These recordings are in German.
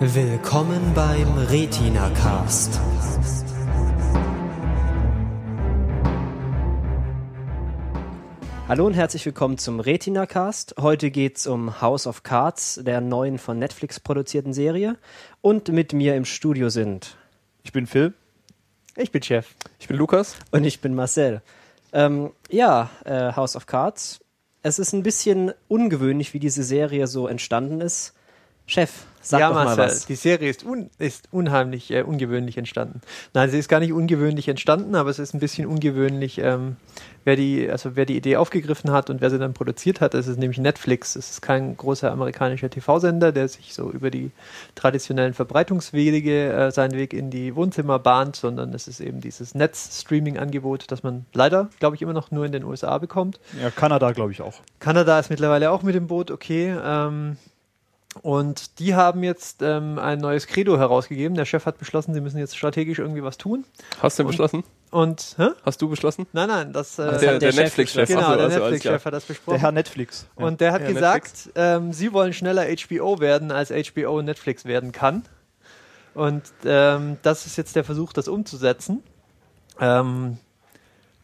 Willkommen beim Retina Cast. Hallo und herzlich willkommen zum Retina Cast. Heute geht's um House of Cards, der neuen von Netflix produzierten Serie. Und mit mir im Studio sind. Ich bin Phil. Ich bin Chef. Ich bin Lukas. Und ich bin Marcel. Ähm, ja, äh, House of Cards. Es ist ein bisschen ungewöhnlich, wie diese Serie so entstanden ist. Chef, sag ja, doch mal Marcel, was. die Serie ist, un ist unheimlich äh, ungewöhnlich entstanden. Nein, sie ist gar nicht ungewöhnlich entstanden, aber es ist ein bisschen ungewöhnlich, ähm, wer die, also wer die Idee aufgegriffen hat und wer sie dann produziert hat. Das ist nämlich Netflix. Es ist kein großer amerikanischer TV-Sender, der sich so über die traditionellen Verbreitungswege äh, seinen Weg in die Wohnzimmer bahnt, sondern es ist eben dieses Netz-Streaming-Angebot, das man leider, glaube ich, immer noch nur in den USA bekommt. Ja, Kanada glaube ich auch. Kanada ist mittlerweile auch mit dem Boot, okay. Ähm, und die haben jetzt ähm, ein neues Credo herausgegeben. Der Chef hat beschlossen, sie müssen jetzt strategisch irgendwie was tun. Hast du beschlossen? Und, hä? Hast du beschlossen? Nein, nein, das, äh, Das der hat der der Chef Netflix-Chef. genau, der also, Netflix-Chef hat das Der besprochen. Herr Netflix. Ja. Und der hat Ja, gesagt, ähm, sie wollen schneller HBO werden, als HBO Netflix werden kann. Und ähm, das ist jetzt der Versuch, das umzusetzen. Ähm,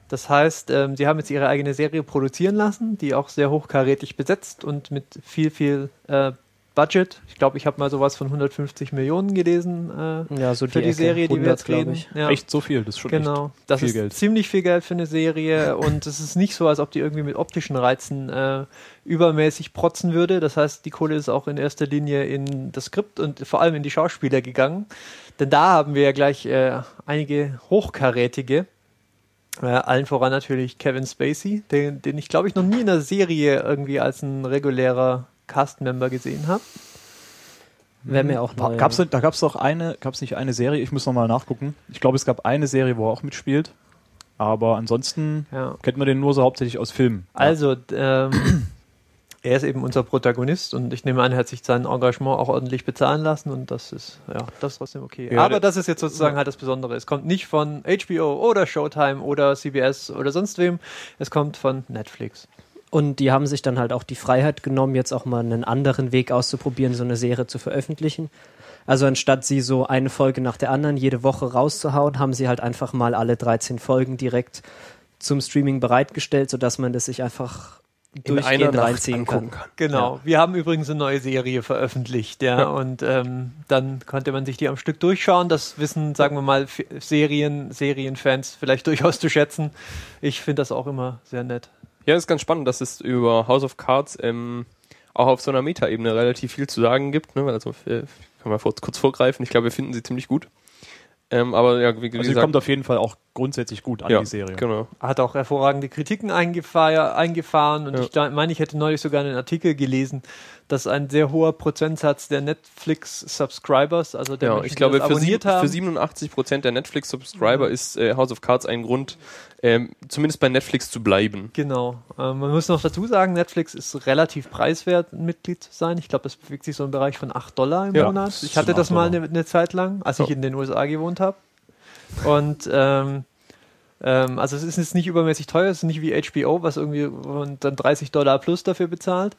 das heißt, ähm, sie haben jetzt ihre eigene Serie produzieren lassen, die auch sehr hochkarätig besetzt und mit viel, viel äh, Budget. Ich glaube, ich habe mal sowas von 150 Millionen gelesen äh, ja, so für die Ecke. Serie, die wir 100, jetzt reden. Ja. Echt so viel, das ist schon Genau, das viel ist Geld. ziemlich viel Geld für eine Serie und es ist nicht so, als ob die irgendwie mit optischen Reizen äh, übermäßig protzen würde. Das heißt, die Kohle ist auch in erster Linie in das Skript und vor allem in die Schauspieler gegangen. Denn da haben wir ja gleich äh, einige hochkarätige. Äh, allen voran natürlich Kevin Spacey, den, den ich glaube ich noch nie in einer Serie irgendwie als ein regulärer Cast-Member gesehen habe. Wäre mir auch neu. Gab's, da gab es doch eine, gab es nicht eine Serie, ich muss nochmal nachgucken. Ich glaube, es gab eine Serie, wo er auch mitspielt. Aber ansonsten Ja. kennt man den nur so hauptsächlich aus Filmen. Also, ähm, er ist eben unser Protagonist und ich nehme an, er hat sich sein Engagement auch ordentlich bezahlen lassen und das ist, ja, das ist trotzdem okay. Ja, Aber das ist jetzt sozusagen halt das Besondere. Es kommt nicht von HBO oder Showtime oder CBS oder sonst wem. Es kommt von Netflix. Und die haben sich dann halt auch die Freiheit genommen, jetzt auch mal einen anderen Weg auszuprobieren, so eine Serie zu veröffentlichen. Also anstatt sie so eine Folge nach der anderen jede Woche rauszuhauen, haben sie halt einfach mal alle 13 Folgen direkt zum Streaming bereitgestellt, sodass man das sich einfach In einer durchgehend Nacht reinziehen kann. kann. Genau. Wir haben übrigens eine neue Serie veröffentlicht, ja, und ähm, dann konnte man sich die am Stück durchschauen. Das wissen, sagen wir mal, F Serien, Serienfans vielleicht durchaus zu schätzen. Ich finde das auch immer sehr nett. Ja, ist ganz spannend, dass es über House of Cards ähm, auch auf so einer Meta-Ebene relativ viel zu sagen gibt. Ne? Also, äh, kann man kurz vorgreifen. Ich glaube, wir finden sie ziemlich gut. Ähm, aber ja, wie, wie Also sie kommt auf jeden Fall auch grundsätzlich gut an ja, die Serie. Genau. hat auch hervorragende Kritiken eingefahr, eingefahren und Ja. ich meine, ich hätte neulich sogar einen Artikel gelesen, dass ein sehr hoher Prozentsatz der Netflix-Subscribers, also der Ja, Menschen, ich glaube, die für, haben, für 87 Prozent der Netflix-Subscriber ist äh, House of Cards ein Grund, ähm, zumindest bei Netflix zu bleiben. Genau. Ähm, man muss noch dazu sagen, Netflix ist relativ preiswert, ein Mitglied zu sein. Ich glaube, das bewegt sich so im Bereich von 8 Dollar im Ja, Monat. Ich hatte das 8 mal eine, eine Zeit lang, als ich Ja. in den USA gewohnt habe. Und ähm, ähm, also es ist jetzt nicht übermäßig teuer, es ist nicht wie HBO, was irgendwie dann 30 Dollar plus dafür bezahlt.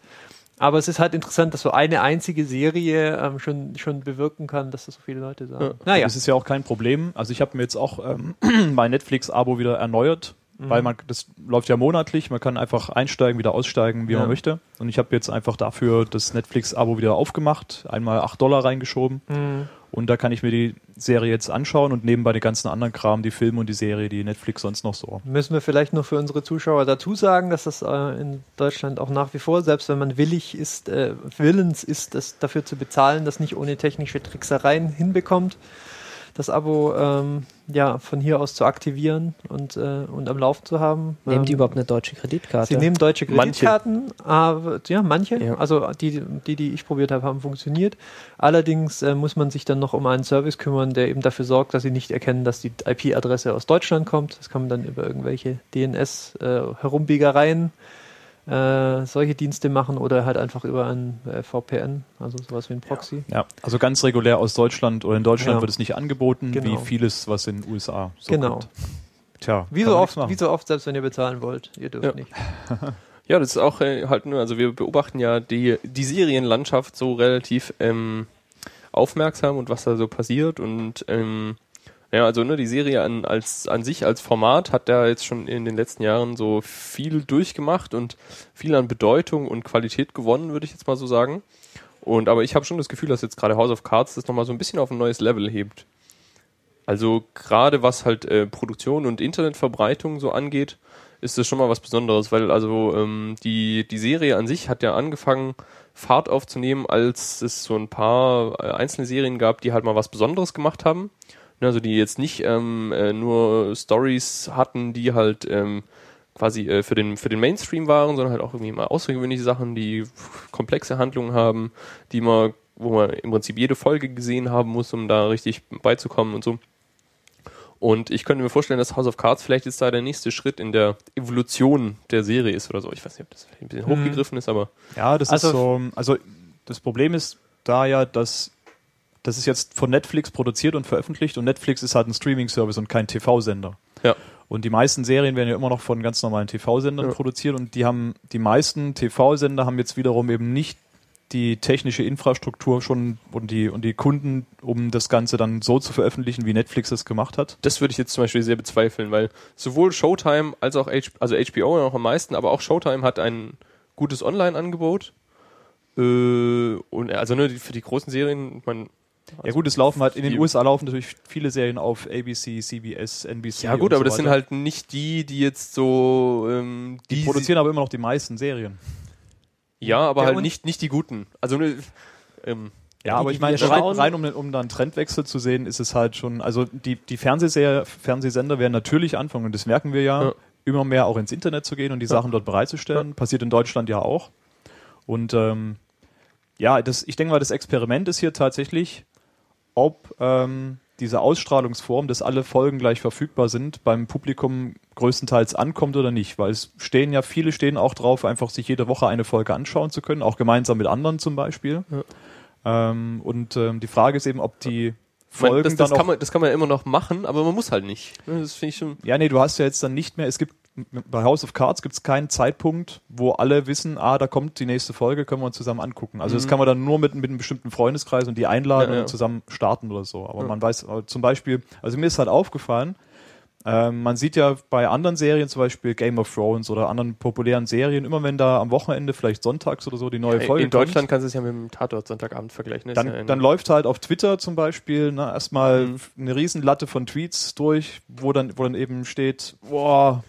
Aber es ist halt interessant, dass so eine einzige Serie ähm, schon, schon bewirken kann, dass das so viele Leute sagen. Ja. Naja, Das ist ja auch kein Problem. Also ich habe mir jetzt auch ähm, mein Netflix-Abo wieder erneuert, Mhm. weil man das läuft ja monatlich. Man kann einfach einsteigen, wieder aussteigen, wie Ja. man möchte. Und ich habe jetzt einfach dafür das Netflix-Abo wieder aufgemacht, einmal 8 Dollar reingeschoben. Mhm. Und da kann ich mir die Serie jetzt anschauen und nebenbei den ganzen anderen Kram, die Filme und die Serie, die Netflix sonst noch so. Müssen wir vielleicht noch für unsere Zuschauer dazu sagen, dass das äh, in Deutschland auch nach wie vor, selbst wenn man willig ist, äh, willens ist, das dafür zu bezahlen, das nicht ohne technische Tricksereien hinbekommt, das Abo ähm, ja von hier aus zu aktivieren und, äh, und am Laufen zu haben. Nehmen Ähm, die überhaupt eine deutsche Kreditkarte? Sie nehmen deutsche Manche. Kreditkarten, aber ja, manche. Ja. Also die, die, die ich probiert habe, haben funktioniert. Allerdings äh, muss man sich dann noch um einen Service kümmern, der eben dafür sorgt, dass sie nicht erkennen, dass die IP-Adresse aus Deutschland kommt. Das kann man dann über irgendwelche DNS-Herumbiegereien äh, solche Dienste machen oder halt einfach über ein äh, VPN, also sowas wie ein Proxy. Ja, also ganz regulär aus Deutschland oder in Deutschland Ja. wird es nicht angeboten, Genau. wie vieles, was in den USA so Genau. kommt. Tja, Wie so, oft, wie so oft, selbst wenn ihr bezahlen wollt. Ihr dürft Ja. nicht. Ja, das ist auch äh, halt nur, also wir beobachten ja die, die Serienlandschaft so relativ ähm, aufmerksam und was da so passiert und ähm, ja, also ne, die Serie an, als, an sich als Format hat da jetzt schon in den letzten Jahren so viel durchgemacht und viel an Bedeutung und Qualität gewonnen, würde ich jetzt mal so sagen. Und aber ich habe schon das Gefühl, dass jetzt gerade House of Cards das nochmal so ein bisschen auf ein neues Level hebt. Also gerade was halt äh, Produktion und Internetverbreitung so angeht, ist das schon mal was Besonderes, weil also ähm, die, die Serie an sich hat ja angefangen, Fahrt aufzunehmen, als es so ein paar äh, einzelne Serien gab, die halt mal was Besonderes gemacht haben. Ne, Also die jetzt nicht ähm, äh, nur Stories hatten, die halt ähm, quasi äh, für, den, für den Mainstream waren, sondern halt auch irgendwie mal außergewöhnliche Sachen, die komplexe Handlungen haben, die man, wo man im Prinzip jede Folge gesehen haben muss, um da richtig beizukommen und so. Und ich könnte mir vorstellen, dass House of Cards vielleicht jetzt da der nächste Schritt in der Evolution der Serie ist oder so. Ich weiß nicht, ob das vielleicht ein bisschen Mhm. hochgegriffen ist, aber Ja, das Also- ist so. Also das Problem ist da ja, dass das ist jetzt von Netflix produziert und veröffentlicht und Netflix ist halt ein Streaming-Service und kein TV-Sender. ja. Und die meisten Serien werden ja immer noch von ganz normalen TV-Sendern Ja. produziert und die haben, die meisten TV-Sender haben jetzt wiederum eben nicht die technische Infrastruktur schon und die, und die Kunden, um das Ganze dann so zu veröffentlichen, wie Netflix es gemacht hat. Das würde ich jetzt zum Beispiel sehr bezweifeln, weil sowohl Showtime als auch H also HBO noch am meisten, aber auch Showtime hat ein gutes Online-Angebot. Äh, und also ne, für die großen Serien, man Ja gut, es laufen halt, in den die- USA laufen natürlich viele Serien auf ABC, CBS, NBC. ja gut, und aber so das sind halt nicht die, die jetzt so ähm, die produzieren aber immer noch die meisten Serien. ja, aber Ja, halt nicht nicht die guten. Also ne, ähm, Ja, die, aber die ich meine, rein, rein um, um da einen Trendwechsel zu sehen, ist es halt schon, also die, die Fernsehserie, Fernsehsender werden natürlich anfangen, und das merken wir ja, Ja. immer mehr auch ins Internet zu gehen und die Sachen dort bereitzustellen. Passiert in Deutschland ja auch. Und ähm, ja, das, ich denke mal, das Experiment ist hier tatsächlich, ob ähm, diese Ausstrahlungsform, dass alle Folgen gleich verfügbar sind, beim Publikum größtenteils ankommt oder nicht. Weil es stehen ja, viele stehen auch drauf, einfach sich jede Woche eine Folge anschauen zu können, auch gemeinsam mit anderen zum Beispiel. Ähm, und ähm, die Frage ist eben, ob die ich meine, Folgen das, das, kann man, das kann man ja immer noch machen, aber man muss halt nicht. Das finde ich schon. ja, nee, du hast ja jetzt dann nicht mehr, es gibt bei House of Cards gibt es keinen Zeitpunkt, wo alle wissen, ah, da kommt die nächste Folge, können wir uns zusammen angucken. Also das kann man dann nur mit, mit einem bestimmten Freundeskreis und die einladen Ja, ja. und zusammen starten oder so. Aber Ja. man weiß zum Beispiel, also mir ist halt aufgefallen, ähm, man sieht ja bei anderen Serien, zum Beispiel Game of Thrones oder anderen populären Serien, immer wenn da am Wochenende, vielleicht sonntags oder so, die neue Folge in Deutschland kannst du es ja mit dem Tatort Sonntagabend vergleichen. dann, dann läuft halt auf Twitter zum Beispiel ne, erstmal Mhm. eine Riesenlatte von Tweets durch, wo dann, wo dann eben steht, boah,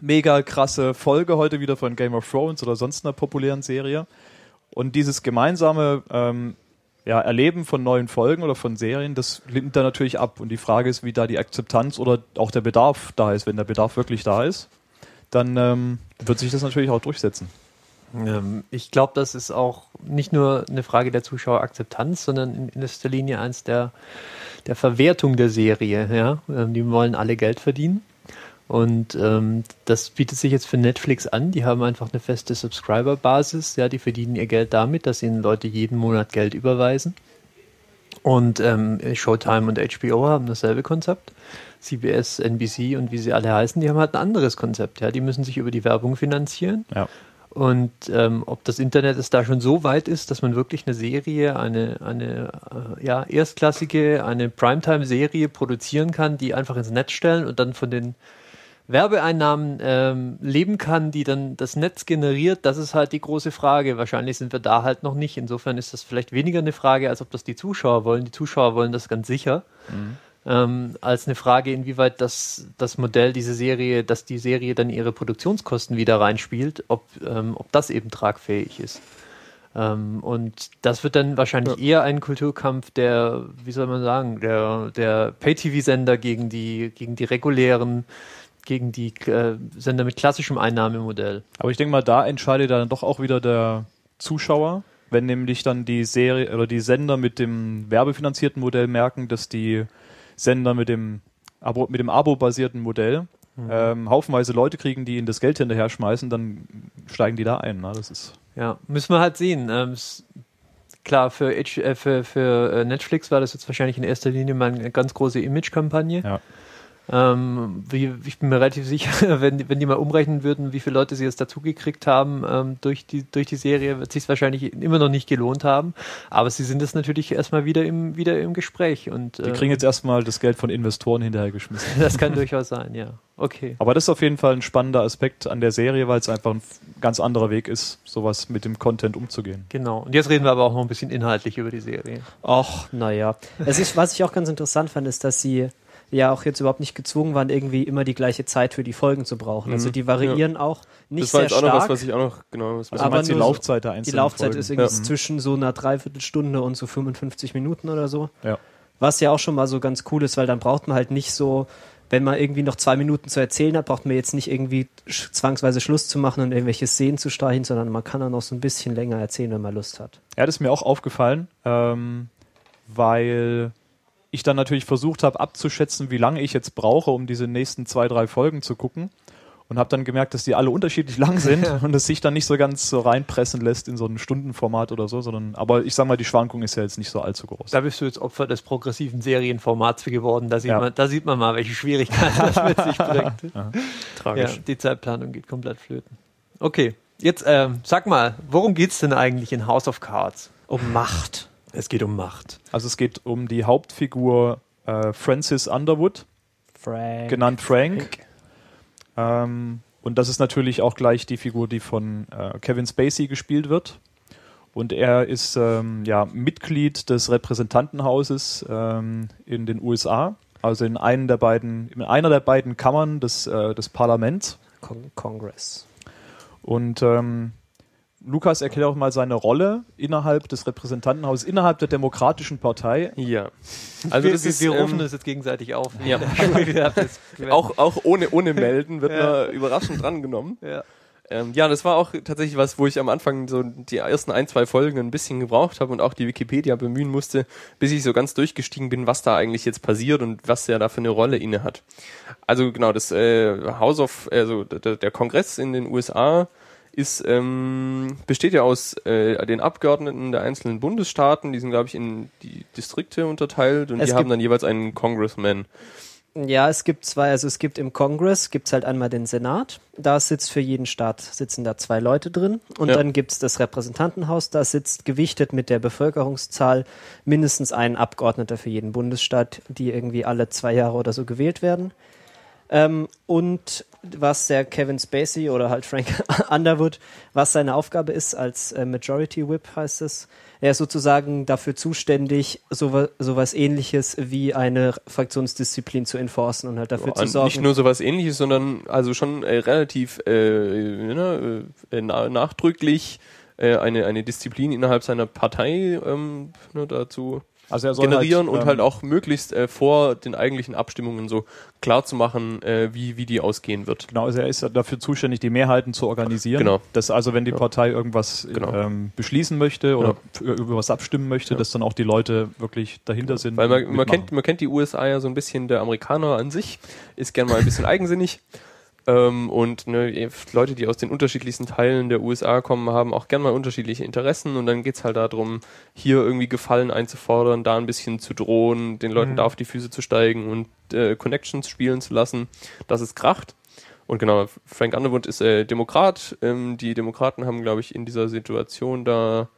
mega krasse Folge heute wieder von Game of Thrones oder sonst einer populären Serie. Und dieses gemeinsame ähm, ja, Erleben von neuen Folgen oder von Serien, das nimmt da natürlich ab. Und die Frage ist, wie da die Akzeptanz oder auch der Bedarf da ist. Wenn der Bedarf wirklich da ist, dann ähm, wird sich das natürlich auch durchsetzen. Ähm, ich glaube, das ist auch nicht nur eine Frage der Zuschauerakzeptanz, sondern in, erster Linie eins der, der Verwertung der Serie. Ja? Ähm, die wollen alle Geld verdienen. Und ähm, das bietet sich jetzt für Netflix an. Die haben einfach eine feste Subscriber-Basis. Ja, die verdienen ihr Geld damit, dass ihnen Leute jeden Monat Geld überweisen. Und ähm, Showtime und HBO haben dasselbe Konzept. CBS, NBC und wie sie alle heißen, die haben halt ein anderes Konzept. Ja, die müssen sich über die Werbung finanzieren. Ja. Und ähm, ob das Internet es da schon so weit ist, dass man wirklich eine Serie, eine, eine äh, ja, erstklassige, eine Primetime-Serie produzieren kann, die einfach ins Netz stellen und dann von den Werbeeinnahmen ähm, leben kann, die dann das Netz generiert, das ist halt die große Frage. Wahrscheinlich sind wir da halt noch nicht. Insofern ist das vielleicht weniger eine Frage, als ob das die Zuschauer wollen. Die Zuschauer wollen das ganz sicher. Ähm, als eine Frage, inwieweit das, das Modell, diese Serie, dass die Serie dann ihre Produktionskosten wieder reinspielt, ob, ähm, ob das eben tragfähig ist. Ähm, und das wird dann wahrscheinlich eher ein Kulturkampf der, wie soll man sagen, der, der Pay-TV-Sender gegen die, gegen die regulären, gegen die äh, Sender mit klassischem Einnahmemodell. Aber ich denke mal, da entscheidet dann doch auch wieder der Zuschauer, wenn nämlich dann die Serie oder die Sender mit dem werbefinanzierten Modell merken, dass die Sender mit dem Abo, mit dem Abo-basierten Modell ähm, haufenweise Leute kriegen, die ihnen das Geld hinterher schmeißen, dann steigen die da ein. Ne? Das ist Ja, müssen wir halt sehen. Ähm, klar, für, H äh, für, für äh, Netflix war das jetzt wahrscheinlich in erster Linie mal eine ganz große Image-Kampagne. Ja. Ähm, wie, ich bin mir relativ sicher, wenn, wenn die mal umrechnen würden, wie viele Leute sie jetzt dazugekriegt haben ähm, durch, die, durch die Serie, wird sich wahrscheinlich immer noch nicht gelohnt haben. Aber sie sind jetzt natürlich erstmal wieder im, wieder im Gespräch. Und, Die äh, kriegen jetzt erstmal das Geld von Investoren hinterhergeschmissen. das kann durchaus sein, ja. Okay. Aber das ist auf jeden Fall ein spannender Aspekt an der Serie, weil es einfach ein ganz anderer Weg ist, sowas mit dem Content umzugehen. Genau. Und jetzt reden wir aber auch noch ein bisschen inhaltlich über die Serie. Ach, naja. Es ist, was ich auch ganz interessant fand, ist, dass sie ja auch jetzt überhaupt nicht gezwungen waren, irgendwie immer die gleiche Zeit für die Folgen zu brauchen. Also Mhm. die variieren auch nicht das war sehr jetzt auch stark. noch was, was ich auch noch, genau, was Also Aber die Laufzeit der die einzelnen Laufzeit Folgen? ist irgendwie Ja. zwischen so einer Dreiviertelstunde und so 55 Minuten oder so. Ja. Was ja auch schon mal so ganz cool ist, weil dann braucht man halt nicht so, wenn man irgendwie noch zwei Minuten zu erzählen hat, braucht man jetzt nicht irgendwie sch- zwangsweise Schluss zu machen und irgendwelche Szenen zu streichen, sondern man kann dann noch so ein bisschen länger erzählen, wenn man Lust hat. Ja, das ist mir auch aufgefallen, ähm, weil ich dann natürlich versucht habe abzuschätzen, wie lange ich jetzt brauche, um diese nächsten zwei, drei Folgen zu gucken. Und habe dann gemerkt, dass die alle unterschiedlich lang sind und es sich dann nicht so ganz so reinpressen lässt in so ein Stundenformat oder so, sondern, aber ich sag mal, die Schwankung ist ja jetzt nicht so allzu groß. Da bist du jetzt Opfer des progressiven Serienformats geworden. Da sieht, Ja. man, da sieht man mal, welche Schwierigkeiten das mit sich bringt. Ja, tragisch. die Zeitplanung geht komplett flöten. Okay, jetzt ähm, sag mal, worum geht's denn eigentlich in House of Cards? Um Macht. Es geht um Macht. Also es geht um die Hauptfigur äh, Francis Underwood, Frank. genannt Frank. Ähm, und das ist natürlich auch gleich die Figur, die von äh, Kevin Spacey gespielt wird. Und er ist ähm, ja, Mitglied des Repräsentantenhauses ähm, in den USA, also in, einen der beiden, in einer der beiden Kammern des, äh, des Parlaments. Con Congress. Und ähm, Lukas erklärt auch mal seine Rolle innerhalb des Repräsentantenhauses, innerhalb der Demokratischen Partei. Ja. Also wir, das wir, ist, wir rufen ähm, das jetzt gegenseitig auf. Ja. Auch, auch ohne, ohne Melden wird Ja. man überraschend drangenommen. ja. Ähm, ja, das war auch tatsächlich was, wo ich am Anfang so die ersten ein, zwei Folgen ein bisschen gebraucht habe und auch die Wikipedia bemühen musste, bis ich so ganz durchgestiegen bin, was da eigentlich jetzt passiert und was er da für eine Rolle inne hat. Also genau, das äh, House of, also der, der Kongress in den USA ist, ähm, besteht ja aus äh, den Abgeordneten der einzelnen Bundesstaaten, die sind, glaube ich, in die Distrikte unterteilt und Es die haben gibt- dann jeweils einen Congressman. Ja, es gibt zwei, also es gibt im Kongress, gibt's halt einmal den Senat, da sitzt für jeden Staat, sitzen da zwei Leute drin und Ja. dann gibt's das Repräsentantenhaus, da sitzt gewichtet mit der Bevölkerungszahl mindestens ein Abgeordneter für jeden Bundesstaat, die irgendwie alle zwei Jahre oder so gewählt werden. Ähm, und was der Kevin Spacey oder halt Frank Underwood, was seine Aufgabe ist als äh, Majority Whip heißt es, er ist sozusagen dafür zuständig, sowas, sowas ähnliches wie eine Fraktionsdisziplin zu enforcen und halt dafür zu Und sorgen. Nicht nur sowas ähnliches, sondern also schon äh, relativ äh, ne, äh, na, nachdrücklich äh, eine, eine Disziplin innerhalb seiner Partei ähm, ne, dazu Also er soll generieren halt, und ähm, halt auch möglichst äh, vor den eigentlichen Abstimmungen so klar zu machen, äh, wie, wie die ausgehen wird. Genau, also er ist dafür zuständig, die Mehrheiten zu organisieren. Genau. Dass also, wenn die Ja. Partei irgendwas Genau. ähm, beschließen möchte oder Ja. über was abstimmen möchte, Ja. dass dann auch die Leute wirklich dahinter sind. Weil man, man, kennt, man kennt die USA ja so ein bisschen, der Amerikaner an sich ist gern mal ein bisschen eigensinnig. Ähm, und ne, Leute, die aus den unterschiedlichsten Teilen der USA kommen, haben auch gern mal unterschiedliche Interessen und dann geht's halt darum, hier irgendwie Gefallen einzufordern, da ein bisschen zu drohen, den Leuten Mhm. da auf die Füße zu steigen und äh, Connections spielen zu lassen, dass es kracht. Und genau, Frank Underwood ist äh, Demokrat. Ähm, die Demokraten haben, glaube ich, in dieser Situation da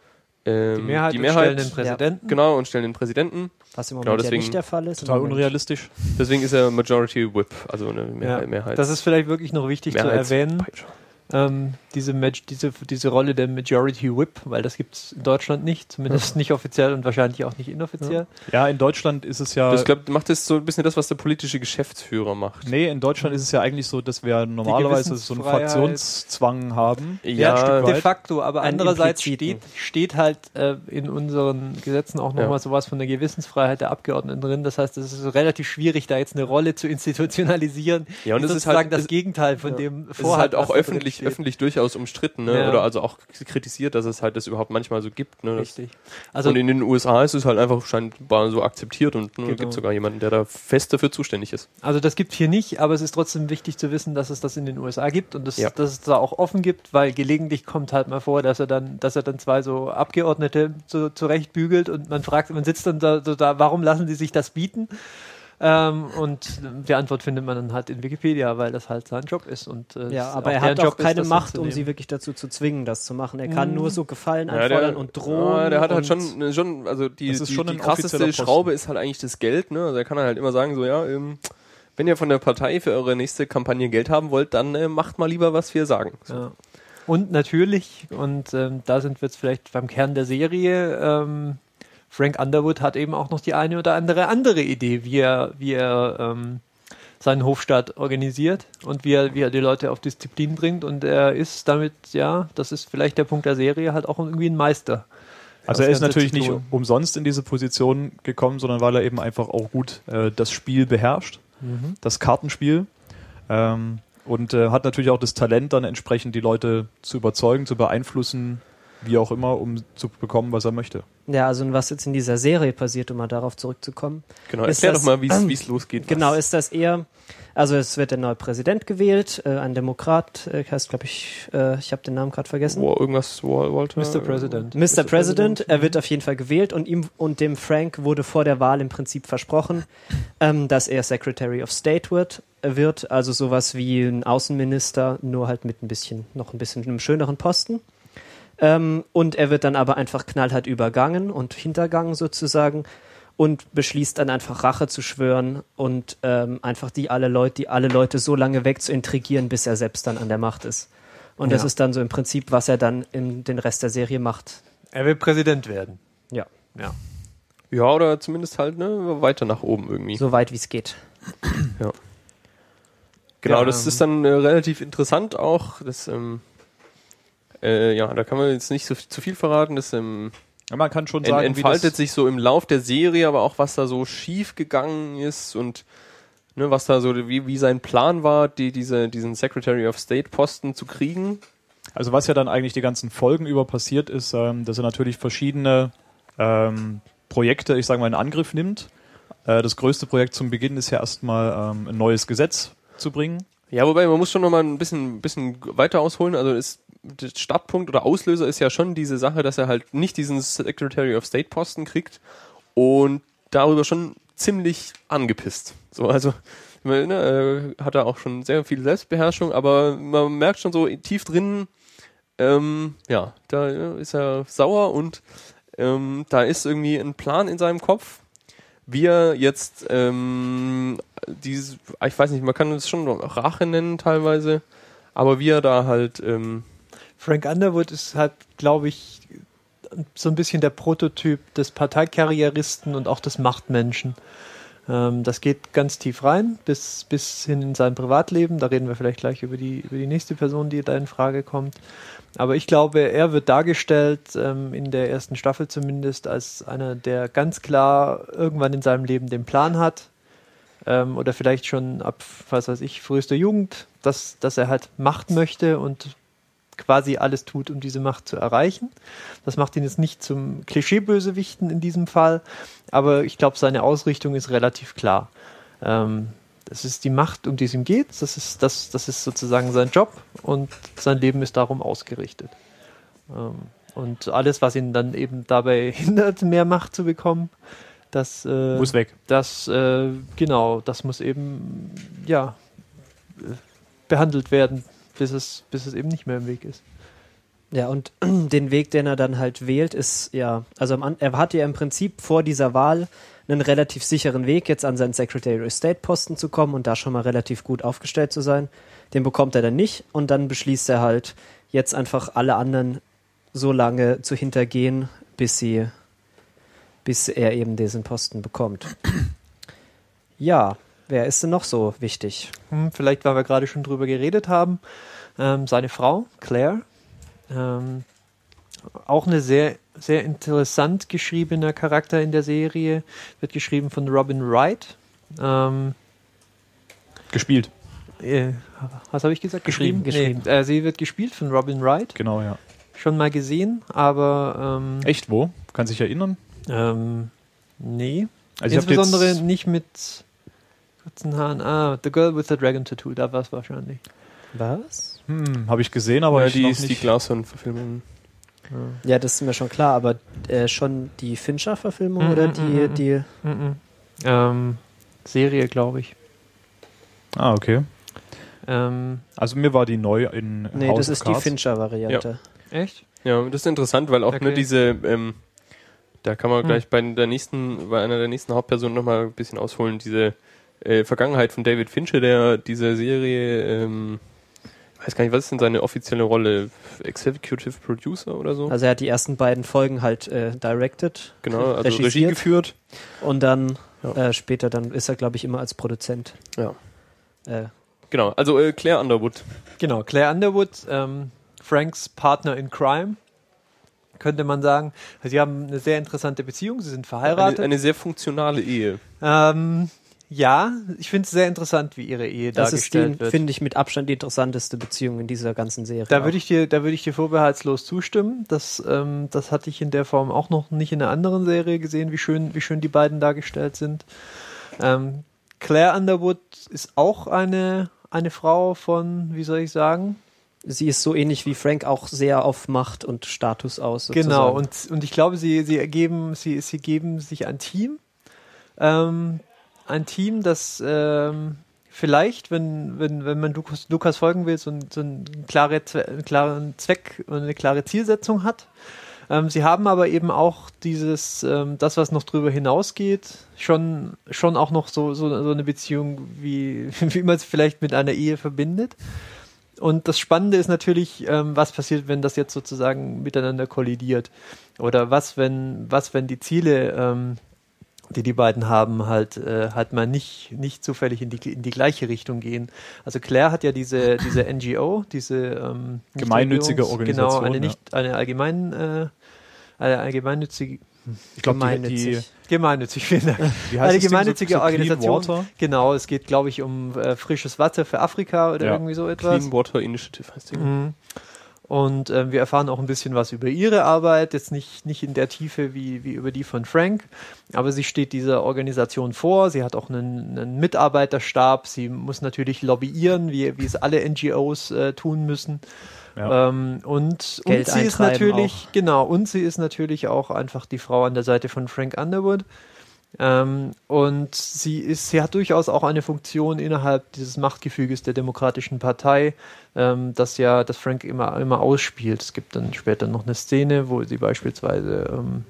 ähm, Die Mehrheit, die Mehrheit stellen den Präsidenten. genau und stellen den Präsidenten. was im genau, Moment ja deswegen nicht der Fall ist. Total unrealistisch. Deswegen ist er Majority Whip, also eine Mehrheit. Ja, Mehrheit das ist vielleicht wirklich noch wichtig zu Mehrheits- erwähnen. Peitscher. Ähm, diese, Maj- diese, diese Rolle der Majority Whip, weil das gibt es in Deutschland nicht, zumindest nicht offiziell und wahrscheinlich auch nicht inoffiziell. Ja, in Deutschland ist es ja. Das glaub, macht das so ein bisschen das, was der politische Geschäftsführer macht. nee, in Deutschland ist es ja eigentlich so, dass wir normalerweise so einen. Fraktionszwang haben. Ja, de facto, aber andererseits steht, steht halt äh, in unseren Gesetzen auch nochmal Ja. sowas von der Gewissensfreiheit der Abgeordneten drin. Das heißt, es ist relativ schwierig, da jetzt eine Rolle zu institutionalisieren. Ja, und es ist sozusagen halt- das es- Gegenteil von dem es ist halt auch drin öffentlich, öffentlich durchaus umstritten, ne? Ja. oder also auch kritisiert, dass es halt das überhaupt manchmal so gibt. Ne? Das, Richtig. Also und in den USA ist es halt einfach scheinbar so akzeptiert und ne, Genau. gibt sogar jemanden, der da fest dafür zuständig ist. Also das gibt hier nicht, aber es ist trotzdem wichtig zu wissen, dass es das in den USA gibt und dass, Ja. dass es da auch offen gibt, weil gelegentlich kommt halt mal vor, dass er dann, dass er dann zwei so Abgeordnete so zurechtbügelt und man fragt, man sitzt dann da, so da warum lassen sie sich das bieten? Ähm, und die Antwort findet man dann halt in Wikipedia, weil das halt sein Job ist. Und, äh, Ja, aber er hat auch Job ist, keine das Macht, um sie wirklich dazu zu zwingen, das zu machen. Er kann Mhm. nur so Gefallen Ja, einfordern der, und drohen. Ja, der hat halt schon, schon also die, Das ist die, schon die krasseste. Schraube ist halt eigentlich das Geld, ne? Also er kann halt immer sagen, so, ja, ähm, wenn ihr von der Partei für eure nächste Kampagne Geld haben wollt, dann äh, macht mal lieber, was wir sagen. So. Ja. Und natürlich, und ähm, da sind wir jetzt vielleicht beim Kern der Serie, ähm, Frank Underwood hat eben auch noch die eine oder andere andere Idee, wie er, wie er ähm, seinen Hofstaat organisiert und wie er, wie er die Leute auf Disziplin bringt. Und er ist damit, ja, das ist vielleicht der Punkt der Serie, halt auch irgendwie ein Meister. Also er ist natürlich nicht umsonst in diese Position gekommen, sondern weil er eben einfach auch gut äh, das Spiel beherrscht, Mhm. das Kartenspiel. Ähm, und äh, hat natürlich auch das Talent, dann entsprechend die Leute zu überzeugen, zu beeinflussen, wie auch immer, um zu bekommen, was er möchte. Ja, also und was jetzt in dieser Serie passiert, um mal darauf zurückzukommen. Genau, Ist erklär das- doch mal, wie es losgeht. Genau, Was- ist das eher, also es wird der neue Präsident gewählt, äh, ein Demokrat, äh, heißt glaube ich, äh, ich habe den Namen gerade vergessen. Wa- irgendwas, Wa- Walter? Mr. President. Mr. President, er wird auf jeden Fall gewählt und ihm und dem Frank wurde vor der Wahl im Prinzip versprochen, ähm, dass er Secretary of State wird, wird, also sowas wie ein Außenminister, nur halt mit ein bisschen, noch ein bisschen einem schöneren Posten. Ähm, und er wird dann aber einfach knallhart übergangen und hintergangen sozusagen und beschließt dann einfach Rache zu schwören und ähm, einfach die alle Leute, die alle Leute so lange wegzuintrigieren, bis er selbst dann an der Macht ist. Und das Ja. ist dann so im Prinzip, was er dann in den Rest der Serie macht. Er will Präsident werden. Ja. Ja. Ja, oder zumindest halt ne, weiter nach oben irgendwie. So weit wie es geht. Genau, Ja, das ähm, ist dann äh, relativ interessant auch. Das, ähm, äh, ja, da kann man jetzt nicht so zu viel verraten. Das ähm, Ja, man kann schon en- sagen, entfaltet sich so im Lauf der Serie, aber auch was da so schief gegangen ist und ne, was da so, wie, wie sein Plan war, die, diese, diesen Secretary of State Posten zu kriegen. Also was ja dann eigentlich die ganzen Folgen über passiert ist, ähm, dass er natürlich verschiedene ähm, Projekte, ich sage mal, in Angriff nimmt. Äh, das größte Projekt zum Beginn ist ja erstmal ähm, ein neues Gesetz zu bringen. Ja, wobei man muss schon noch mal ein bisschen, bisschen weiter ausholen. Also ist, der Startpunkt oder Auslöser ist ja schon diese Sache, dass er halt nicht diesen Secretary of State Posten kriegt und darüber schon ziemlich angepisst. So, also ne, äh, hat er auch schon sehr viel Selbstbeherrschung, aber man merkt schon so tief drin, ähm, ja, da äh, ist er sauer und ähm, da ist irgendwie ein Plan in seinem Kopf, wie er jetzt ähm, dieses, ich weiß nicht, man kann es schon Rache nennen teilweise, aber wie er da halt, ähm, Frank Underwood ist halt, glaube ich, so ein bisschen der Prototyp des Parteikarrieristen und auch des Machtmenschen. Ähm, das geht ganz tief rein, bis, bis hin in sein Privatleben. Da reden wir vielleicht gleich über die, über die nächste Person, die da in Frage kommt. Aber ich glaube, er wird dargestellt, ähm, in der ersten Staffel zumindest, als einer, der ganz klar irgendwann in seinem Leben den Plan hat, ähm, oder vielleicht schon ab, was weiß ich, frühester Jugend, dass, dass er halt Macht möchte und quasi alles tut, um diese Macht zu erreichen. Das macht ihn jetzt nicht zum Klischeebösewichten in diesem Fall, aber ich glaube, seine Ausrichtung ist relativ klar. Ähm, das ist die Macht, um die es ihm geht, das ist, das, das ist sozusagen sein Job und sein Leben ist darum ausgerichtet. Ähm, und alles, was ihn dann eben dabei hindert, mehr Macht zu bekommen, das äh, Muss weg. das, äh, genau, das muss eben, ja, äh, behandelt werden, bis es, bis es eben nicht mehr im Weg ist. Ja, und den Weg, den er dann halt wählt, ist ja, also er hatte ja im Prinzip vor dieser Wahl einen relativ sicheren Weg, jetzt an seinen Secretary of State Posten zu kommen und da schon mal relativ gut aufgestellt zu sein. Den bekommt er dann nicht und dann beschließt er halt, jetzt einfach alle anderen so lange zu hintergehen, bis sie, bis er eben diesen Posten bekommt. Ja, wer ist denn noch so wichtig? Hm, vielleicht, weil wir gerade schon drüber geredet haben, ähm, seine Frau, Claire, ähm, auch eine sehr, sehr interessant geschriebener Charakter in der Serie, wird geschrieben von Robin Wright. Ähm, Gespielt. äh, was habe ich gesagt? Geschrieben, geschrieben. Nee, äh, sie wird gespielt von Robin Wright. Genau, ja. Schon mal gesehen, aber ähm, Echt, wo? Kann sich erinnern? ähm, nee. Also Insbesondere nicht mit kurzen Haaren. Ah, The Girl with the Dragon Tattoo, da war es wahrscheinlich. Was? Hm, habe ich gesehen, aber ja, ich die noch ist die nicht. Glashorn-Verfilmung. Ja, das ist mir schon klar, aber äh, schon die Fincher-Verfilmung Mhm, oder mhm, die, mhm. die. Ähm, Serie, glaube ich. Ah, okay. Ähm, Also mir war die neu in Nee, House das of ist die Cards. Fincher-Variante. echt? Ja, das ist interessant, weil auch Okay. nur diese, ähm, da kann man Hm. gleich bei der nächsten, bei einer der nächsten Hauptpersonen nochmal ein bisschen ausholen, diese äh, Vergangenheit von David Fincher, der diese Serie, ähm, weiß gar nicht, was ist denn seine offizielle Rolle? Executive Producer oder so? Also er hat die ersten beiden Folgen halt äh, directed genau, also Regie geführt. und dann Ja. äh, später dann ist er, glaube ich, immer als Produzent. Ja. Äh, Genau, also äh, Claire Underwood. Genau, Claire Underwood, ähm, Franks Partner in Crime, könnte man sagen. Sie haben eine sehr interessante Beziehung, sie sind verheiratet. Eine, eine sehr funktionale Ehe. ähm, ja, ich finde es sehr interessant, wie ihre Ehe das ist, dargestellt die, wird. finde ich, mit Abstand die interessanteste Beziehung in dieser ganzen Serie. Da würde ich dir, da würde ich dir vorbehaltslos zustimmen. Das, ähm, das hatte ich in der Form auch noch nicht in einer anderen Serie gesehen, wie schön, wie schön die beiden dargestellt sind. Ähm, Claire Underwood ist auch eine, eine Frau von, wie soll ich sagen? Sie ist so ähnlich wie Frank auch sehr auf Macht und Status aus. Sozusagen. Genau, und, und ich glaube, sie, sie ergeben, sie, sie geben sich ein Team. Ähm, ein Team, das ähm, vielleicht, wenn, wenn, wenn man Lukas, Lukas folgen will, so, ein, so ein klare, einen klaren Zweck und eine klare Zielsetzung hat. Ähm, sie haben aber eben auch dieses, ähm, das, was noch drüber hinausgeht, schon, schon auch noch so, so, so eine Beziehung, wie, wie man es vielleicht mit einer Ehe verbindet. Und das Spannende ist natürlich, ähm, was passiert, wenn das jetzt sozusagen miteinander kollidiert. Oder was, wenn, was, wenn die Ziele, ähm, die die beiden haben, halt, äh, halt mal nicht, nicht zufällig in die, in die gleiche Richtung gehen. Also Claire hat ja diese, diese NGO, diese ähm, Gemeinnützige Organisation, Genau, eine ja. nicht, eine allgemein, äh, eine allgemeinnützige, Ich glaube, die, die, Gemeinnützig. gemeinnützig, vielen Dank. wie heißt Eine gemeinnützige so, so Organisation. Water? Genau, es geht, glaube ich, um äh, frisches Wasser für Afrika oder Ja. irgendwie so etwas. Clean Water Initiative heißt die. Mhm. Und ähm, wir erfahren auch ein bisschen was über ihre Arbeit, jetzt nicht, nicht in der Tiefe wie, wie über die von Frank, aber sie steht dieser Organisation vor, sie hat auch einen, einen Mitarbeiterstab, sie muss natürlich lobbyieren, wie, wie es alle NGOs äh, tun müssen. Ja. Ähm, und, und sie ist natürlich, genau, und sie ist natürlich auch einfach die Frau an der Seite von Frank Underwood. Ähm, und sie ist, sie hat durchaus auch eine Funktion innerhalb dieses Machtgefüges der Demokratischen Partei, ähm, das ja, das Frank immer, immer ausspielt. Es gibt dann später noch eine Szene, wo sie beispielsweise ähm,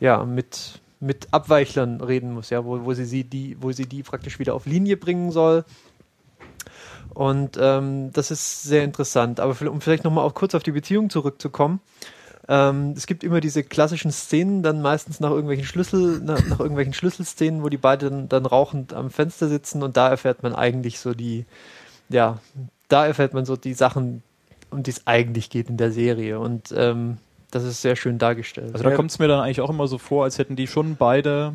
ja, mit, mit Abweichlern reden muss, ja, wo, wo sie, sie die, wo sie die praktisch wieder auf Linie bringen soll. Und ähm, das ist sehr interessant. Aber um vielleicht nochmal auch kurz auf die Beziehung zurückzukommen. Ähm, es gibt immer diese klassischen Szenen, dann meistens nach irgendwelchen Schlüssel, nach, nach irgendwelchen Schlüsselszenen, wo die beiden dann rauchend am Fenster sitzen und da erfährt man eigentlich so die, ja, da erfährt man so die Sachen, um die es eigentlich geht in der Serie. Und ähm, das ist sehr schön dargestellt. Also da kommt es mir dann eigentlich auch immer so vor, als hätten die schon beide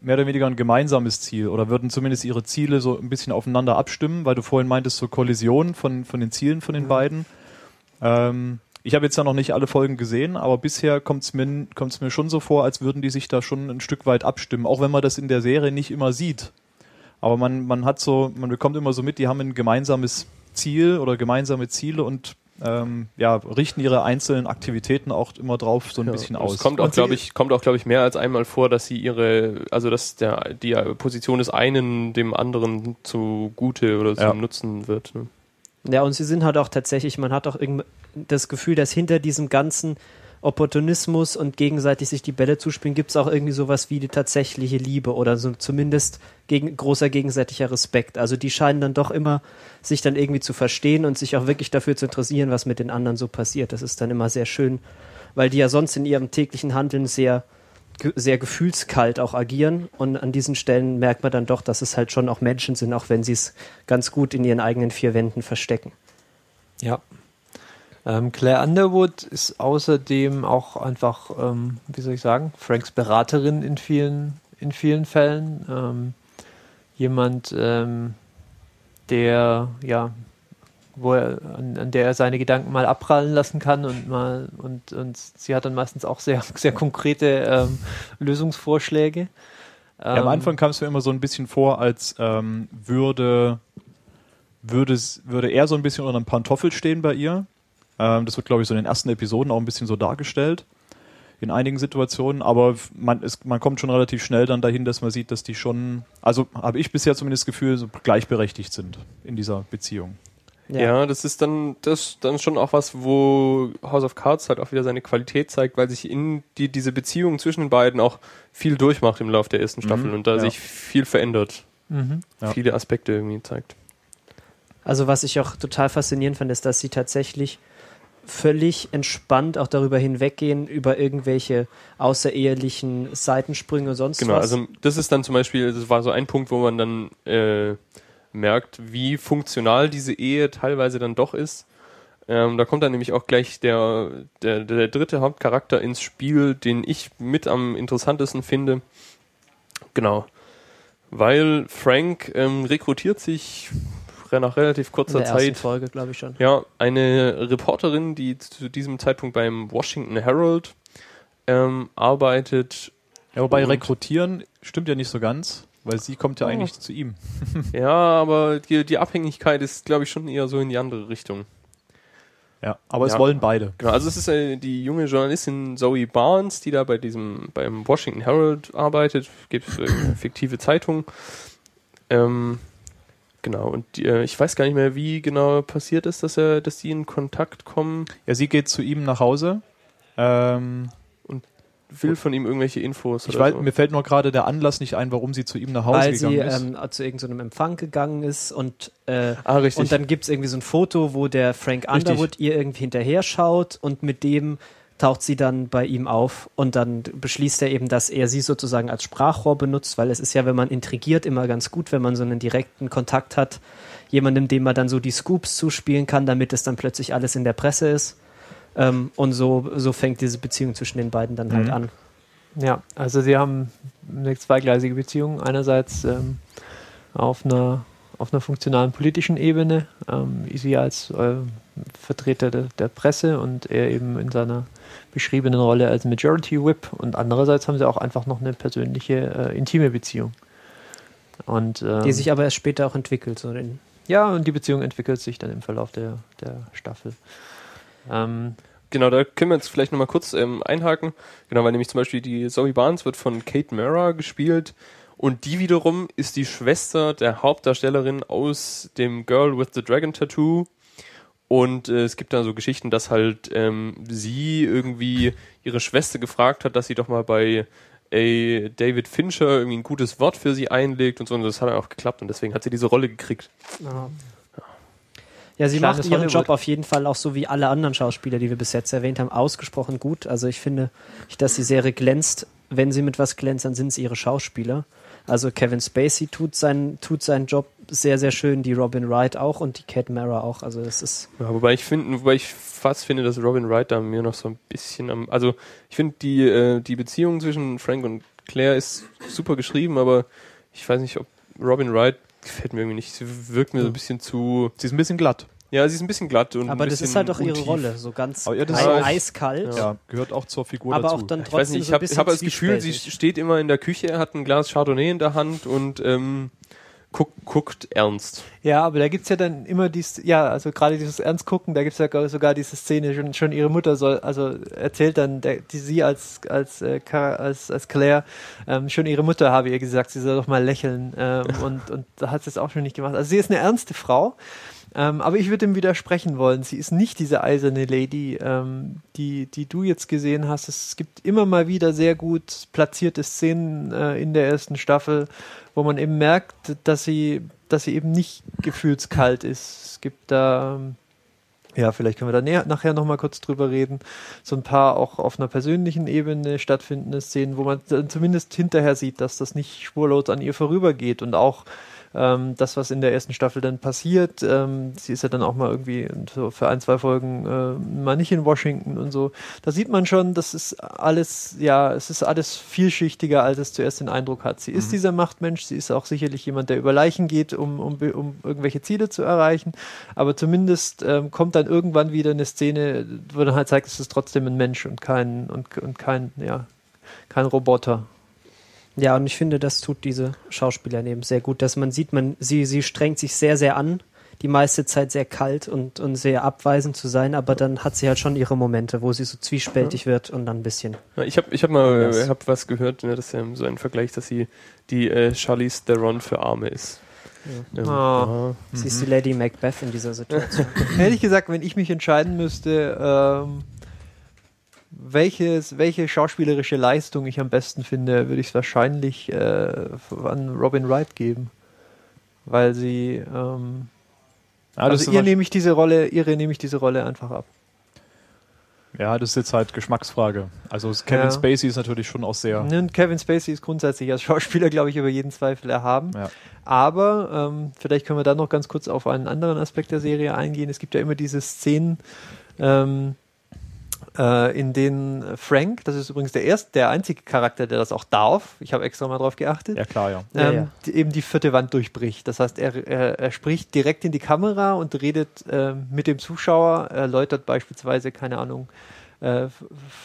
mehr oder weniger ein gemeinsames Ziel oder würden zumindest ihre Ziele so ein bisschen aufeinander abstimmen, weil du vorhin meintest, so Kollision von, von den Zielen von den Mhm. beiden. Ähm, ich habe jetzt ja noch nicht alle Folgen gesehen, aber bisher kommt es mir, kommt's mir schon so vor, als würden die sich da schon ein Stück weit abstimmen, auch wenn man das in der Serie nicht immer sieht. Aber man, man hat so, man bekommt immer so mit, die haben ein gemeinsames Ziel oder gemeinsame Ziele und ähm, ja, richten ihre einzelnen Aktivitäten auch immer drauf so ein Ja, bisschen aus. Es kommt auch, glaube ich, kommt auch, glaube ich, mehr als einmal vor, dass sie ihre, also dass der die Position des einen dem anderen zugute oder zum Ja. Nutzen wird. Ne? Ja, und sie sind halt auch tatsächlich, man hat auch irgendwie das Gefühl, dass hinter diesem ganzen Opportunismus und gegenseitig sich die Bälle zuspielen, gibt es auch irgendwie sowas wie die tatsächliche Liebe oder so zumindest gegen, großer gegenseitiger Respekt. Also die scheinen dann doch immer sich dann irgendwie zu verstehen und sich auch wirklich dafür zu interessieren, was mit den anderen so passiert. Das ist dann immer sehr schön, weil die ja sonst in ihrem täglichen Handeln sehr sehr gefühlskalt auch agieren und an diesen Stellen merkt man dann doch, dass es halt schon auch Menschen sind, auch wenn sie es ganz gut in ihren eigenen vier Wänden verstecken. Ja. Ähm, Claire Underwood ist außerdem auch einfach, ähm, wie soll ich sagen, Franks Beraterin in vielen, in vielen Fällen. Ähm, jemand, ähm, der, ja, wo er, an, an der er seine Gedanken mal abprallen lassen kann und mal, und, und sie hat dann meistens auch sehr, sehr konkrete ähm, Lösungsvorschläge. Ja, am Anfang kam es mir immer so ein bisschen vor, als ähm, würde, würde, würde er so ein bisschen unter einem Pantoffel stehen bei ihr. Ähm, das wird, glaube ich, so in den ersten Episoden auch ein bisschen so dargestellt. in einigen Situationen, aber man, ist, man kommt schon relativ schnell dann dahin, dass man sieht, dass die schon, also habe ich bisher zumindest das Gefühl, so gleichberechtigt sind in dieser Beziehung. Ja. das ist dann das dann schon auch was, wo House of Cards halt auch wieder seine Qualität zeigt, weil sich in die, diese Beziehung zwischen den beiden auch viel durchmacht im Laufe der ersten Staffel Mhm, und da ja. sich viel verändert, Mhm. Ja. viele Aspekte irgendwie zeigt. Also was ich auch total faszinierend fand, ist, dass sie tatsächlich völlig entspannt auch darüber hinweggehen, über irgendwelche außerehelichen Seitensprünge und sonst Genau, was. also das ist dann zum Beispiel, das war so ein Punkt, wo man dann äh, merkt, wie funktional diese Ehe teilweise dann doch ist. Ähm, da kommt dann nämlich auch gleich der, der, der dritte Hauptcharakter ins Spiel, den ich mit am interessantesten finde. Genau. Weil Frank ähm, rekrutiert sich nach relativ in kurzer Zeit Folge, glaube ich schon. ja, eine Reporterin, die zu diesem Zeitpunkt beim Washington Herald ähm, arbeitet. Ja, wobei rekrutieren stimmt ja nicht so ganz, weil sie kommt ja Oh. eigentlich zu ihm. Ja, aber die, die Abhängigkeit ist, glaube ich, schon eher so in die andere Richtung. Ja, aber Ja. es wollen beide. Genau, also es ist äh, die junge Journalistin Zoe Barnes, die da bei diesem, beim Washington Herald arbeitet, gibt es äh, fiktive Zeitung. Ähm, genau, und äh, ich weiß gar nicht mehr, wie genau passiert ist, dass er, dass die in Kontakt kommen, Ja, sie geht zu ihm nach Hause. Ähm, will von ihm irgendwelche Infos ich oder weiß, so. mir fällt nur gerade der Anlass nicht ein, warum sie zu ihm nach Hause Weil gegangen sie ist. ähm, zu irgendeinem Empfang gegangen ist und äh, Ah, richtig. Und dann gibt es irgendwie so ein Foto, wo der Frank Richtig. Underwood ihr irgendwie hinterher schaut und mit dem taucht sie dann bei ihm auf und dann beschließt er eben, dass er sie sozusagen als Sprachrohr benutzt, weil es ist ja, wenn man intrigiert, immer ganz gut, wenn man so einen direkten Kontakt hat, jemandem, dem man dann so die Scoops zuspielen kann, damit es dann plötzlich alles in der Presse ist. Ähm, und so, so fängt diese Beziehung zwischen den beiden dann halt Mhm. an. Ja, also sie haben eine zweigleisige Beziehung. Einerseits ähm, auf einer auf einer funktionalen politischen Ebene, ähm, sie als äh, Vertreter der, der Presse und er eben in seiner beschriebenen Rolle als Majority Whip und andererseits haben sie auch einfach noch eine persönliche, äh, intime Beziehung. Und, ähm, Die sich aber erst später auch entwickelt. So in, ja, und die Beziehung entwickelt sich dann im Verlauf der, der Staffel. Ähm, Genau, da können wir jetzt vielleicht nochmal kurz ähm, einhaken. Genau, weil nämlich zum Beispiel die Zoe Barnes wird von Kate Mara gespielt und die wiederum ist die Schwester der Hauptdarstellerin aus dem Girl with the Dragon Tattoo. Und äh, es gibt da so Geschichten, dass halt ähm, sie irgendwie ihre Schwester gefragt hat, dass sie doch mal bei äh, David Fincher irgendwie ein gutes Wort für sie einlegt und so. Und das hat dann auch geklappt und deswegen hat sie diese Rolle gekriegt. Ja, sie Kleines macht ihren Hollywood. Job auf jeden Fall auch so wie alle anderen Schauspieler, die wir bis jetzt erwähnt haben, ausgesprochen gut. Also ich finde, dass die Serie glänzt. Wenn sie mit was glänzt, dann sind es ihre Schauspieler. Also Kevin Spacey tut seinen, tut seinen Job sehr, sehr schön, die Robin Wright auch und die Kate Mara auch. Also das ist Ja, wobei ich finde, wobei ich fast finde, dass Robin Wright da mir noch so ein bisschen am, also ich finde die äh, die Beziehung zwischen Frank und Claire ist super geschrieben, aber ich weiß nicht, ob Robin Wright gefällt mir irgendwie nicht. Sie wirkt mir so ein bisschen zu, Sie ist ein bisschen glatt. Ja, sie ist ein bisschen glatt und aber ein das ist halt auch ihre untief. Rolle, so ganz Aber ja, das ei- ist auch- eiskalt. Ja, gehört auch zur Figur Aber dazu. auch dann Ich trotzdem ich so ein habe hab das Gefühl, sie steht immer in der Küche, hat ein Glas Chardonnay in der Hand und ähm, guckt, guckt ernst. Ja, aber da gibt's ja dann immer dies, ja, also gerade dieses Ernstgucken, da gibt's ja gar- sogar diese Szene, schon, schon ihre Mutter soll, also erzählt dann, der, die sie als, als, äh, als, als Claire, ähm, schon ihre Mutter habe ihr gesagt, sie soll doch mal lächeln, ähm, und, und da hat sie es auch schon nicht gemacht. Also sie ist eine ernste Frau, ähm, aber ich würde ihm widersprechen wollen. Sie ist nicht diese eiserne Lady, ähm, die, die du jetzt gesehen hast. Es gibt immer mal wieder sehr gut platzierte Szenen äh, in der ersten Staffel, wo man eben merkt, dass sie, dass sie eben nicht gefühlskalt ist. Es gibt da, ähm, ja, vielleicht können wir da näher, nachher nochmal kurz drüber reden, so ein paar auch auf einer persönlichen Ebene stattfindende Szenen, wo man zumindest hinterher sieht, dass das nicht spurlos an ihr vorübergeht und auch ähm, das, was in der ersten Staffel dann passiert. Ähm, sie ist ja dann auch mal irgendwie so für ein, zwei Folgen äh, mal nicht in Washington und so. Da sieht man schon, das ist alles, ja, es ist alles vielschichtiger, als es zuerst den Eindruck hat. Sie ist dieser Machtmensch, sie ist auch sicherlich jemand, der über Leichen geht, um, um, um irgendwelche Ziele zu erreichen. Aber zumindest ähm, kommt dann irgendwann wieder eine Szene, wo dann halt zeigt, es ist trotzdem ein Mensch und kein, und, und kein, ja, kein Roboter. Ja, und ich finde, das tut diese Schauspielerin eben sehr gut, dass man sieht, man, sie, sie strengt sich sehr, sehr an, die meiste Zeit sehr kalt und, und sehr abweisend zu sein, aber dann hat sie halt schon ihre Momente, wo sie so zwiespältig wird und dann ein bisschen. Ja, ich habe ich hab mal äh, hab was gehört, ne, das ist ja so ein Vergleich, dass sie die äh, Charlize Theron für Arme ist. Ähm, Ah. Sie ist die Lady Macbeth in dieser Situation. Ehrlich gesagt, wenn ich mich entscheiden müsste, ähm, welches, welche schauspielerische Leistung ich am besten finde, würde ich es wahrscheinlich äh, an Robin Wright geben. Weil sie, ähm, Ja, also ihr nehme ich diese Rolle, ihre nehme ich diese Rolle einfach ab. ja, das ist jetzt halt Geschmacksfrage. Also Kevin Ja. Spacey ist natürlich schon auch sehr. Und Kevin Spacey ist grundsätzlich als Schauspieler, glaube ich, über jeden Zweifel erhaben. Ja. Aber ähm, vielleicht können wir dann noch ganz kurz auf einen anderen Aspekt der Serie eingehen. Es gibt ja immer diese Szenen, ähm, äh, in denen Frank, das ist übrigens der erste, der einzige Charakter, der das auch darf, ich habe extra mal drauf geachtet, Ja, klar, ja. Ähm, ja. Die, eben die vierte Wand durchbricht. Das heißt, er, er, er spricht direkt in die Kamera und redet ähm, mit dem Zuschauer, erläutert beispielsweise, keine Ahnung, äh,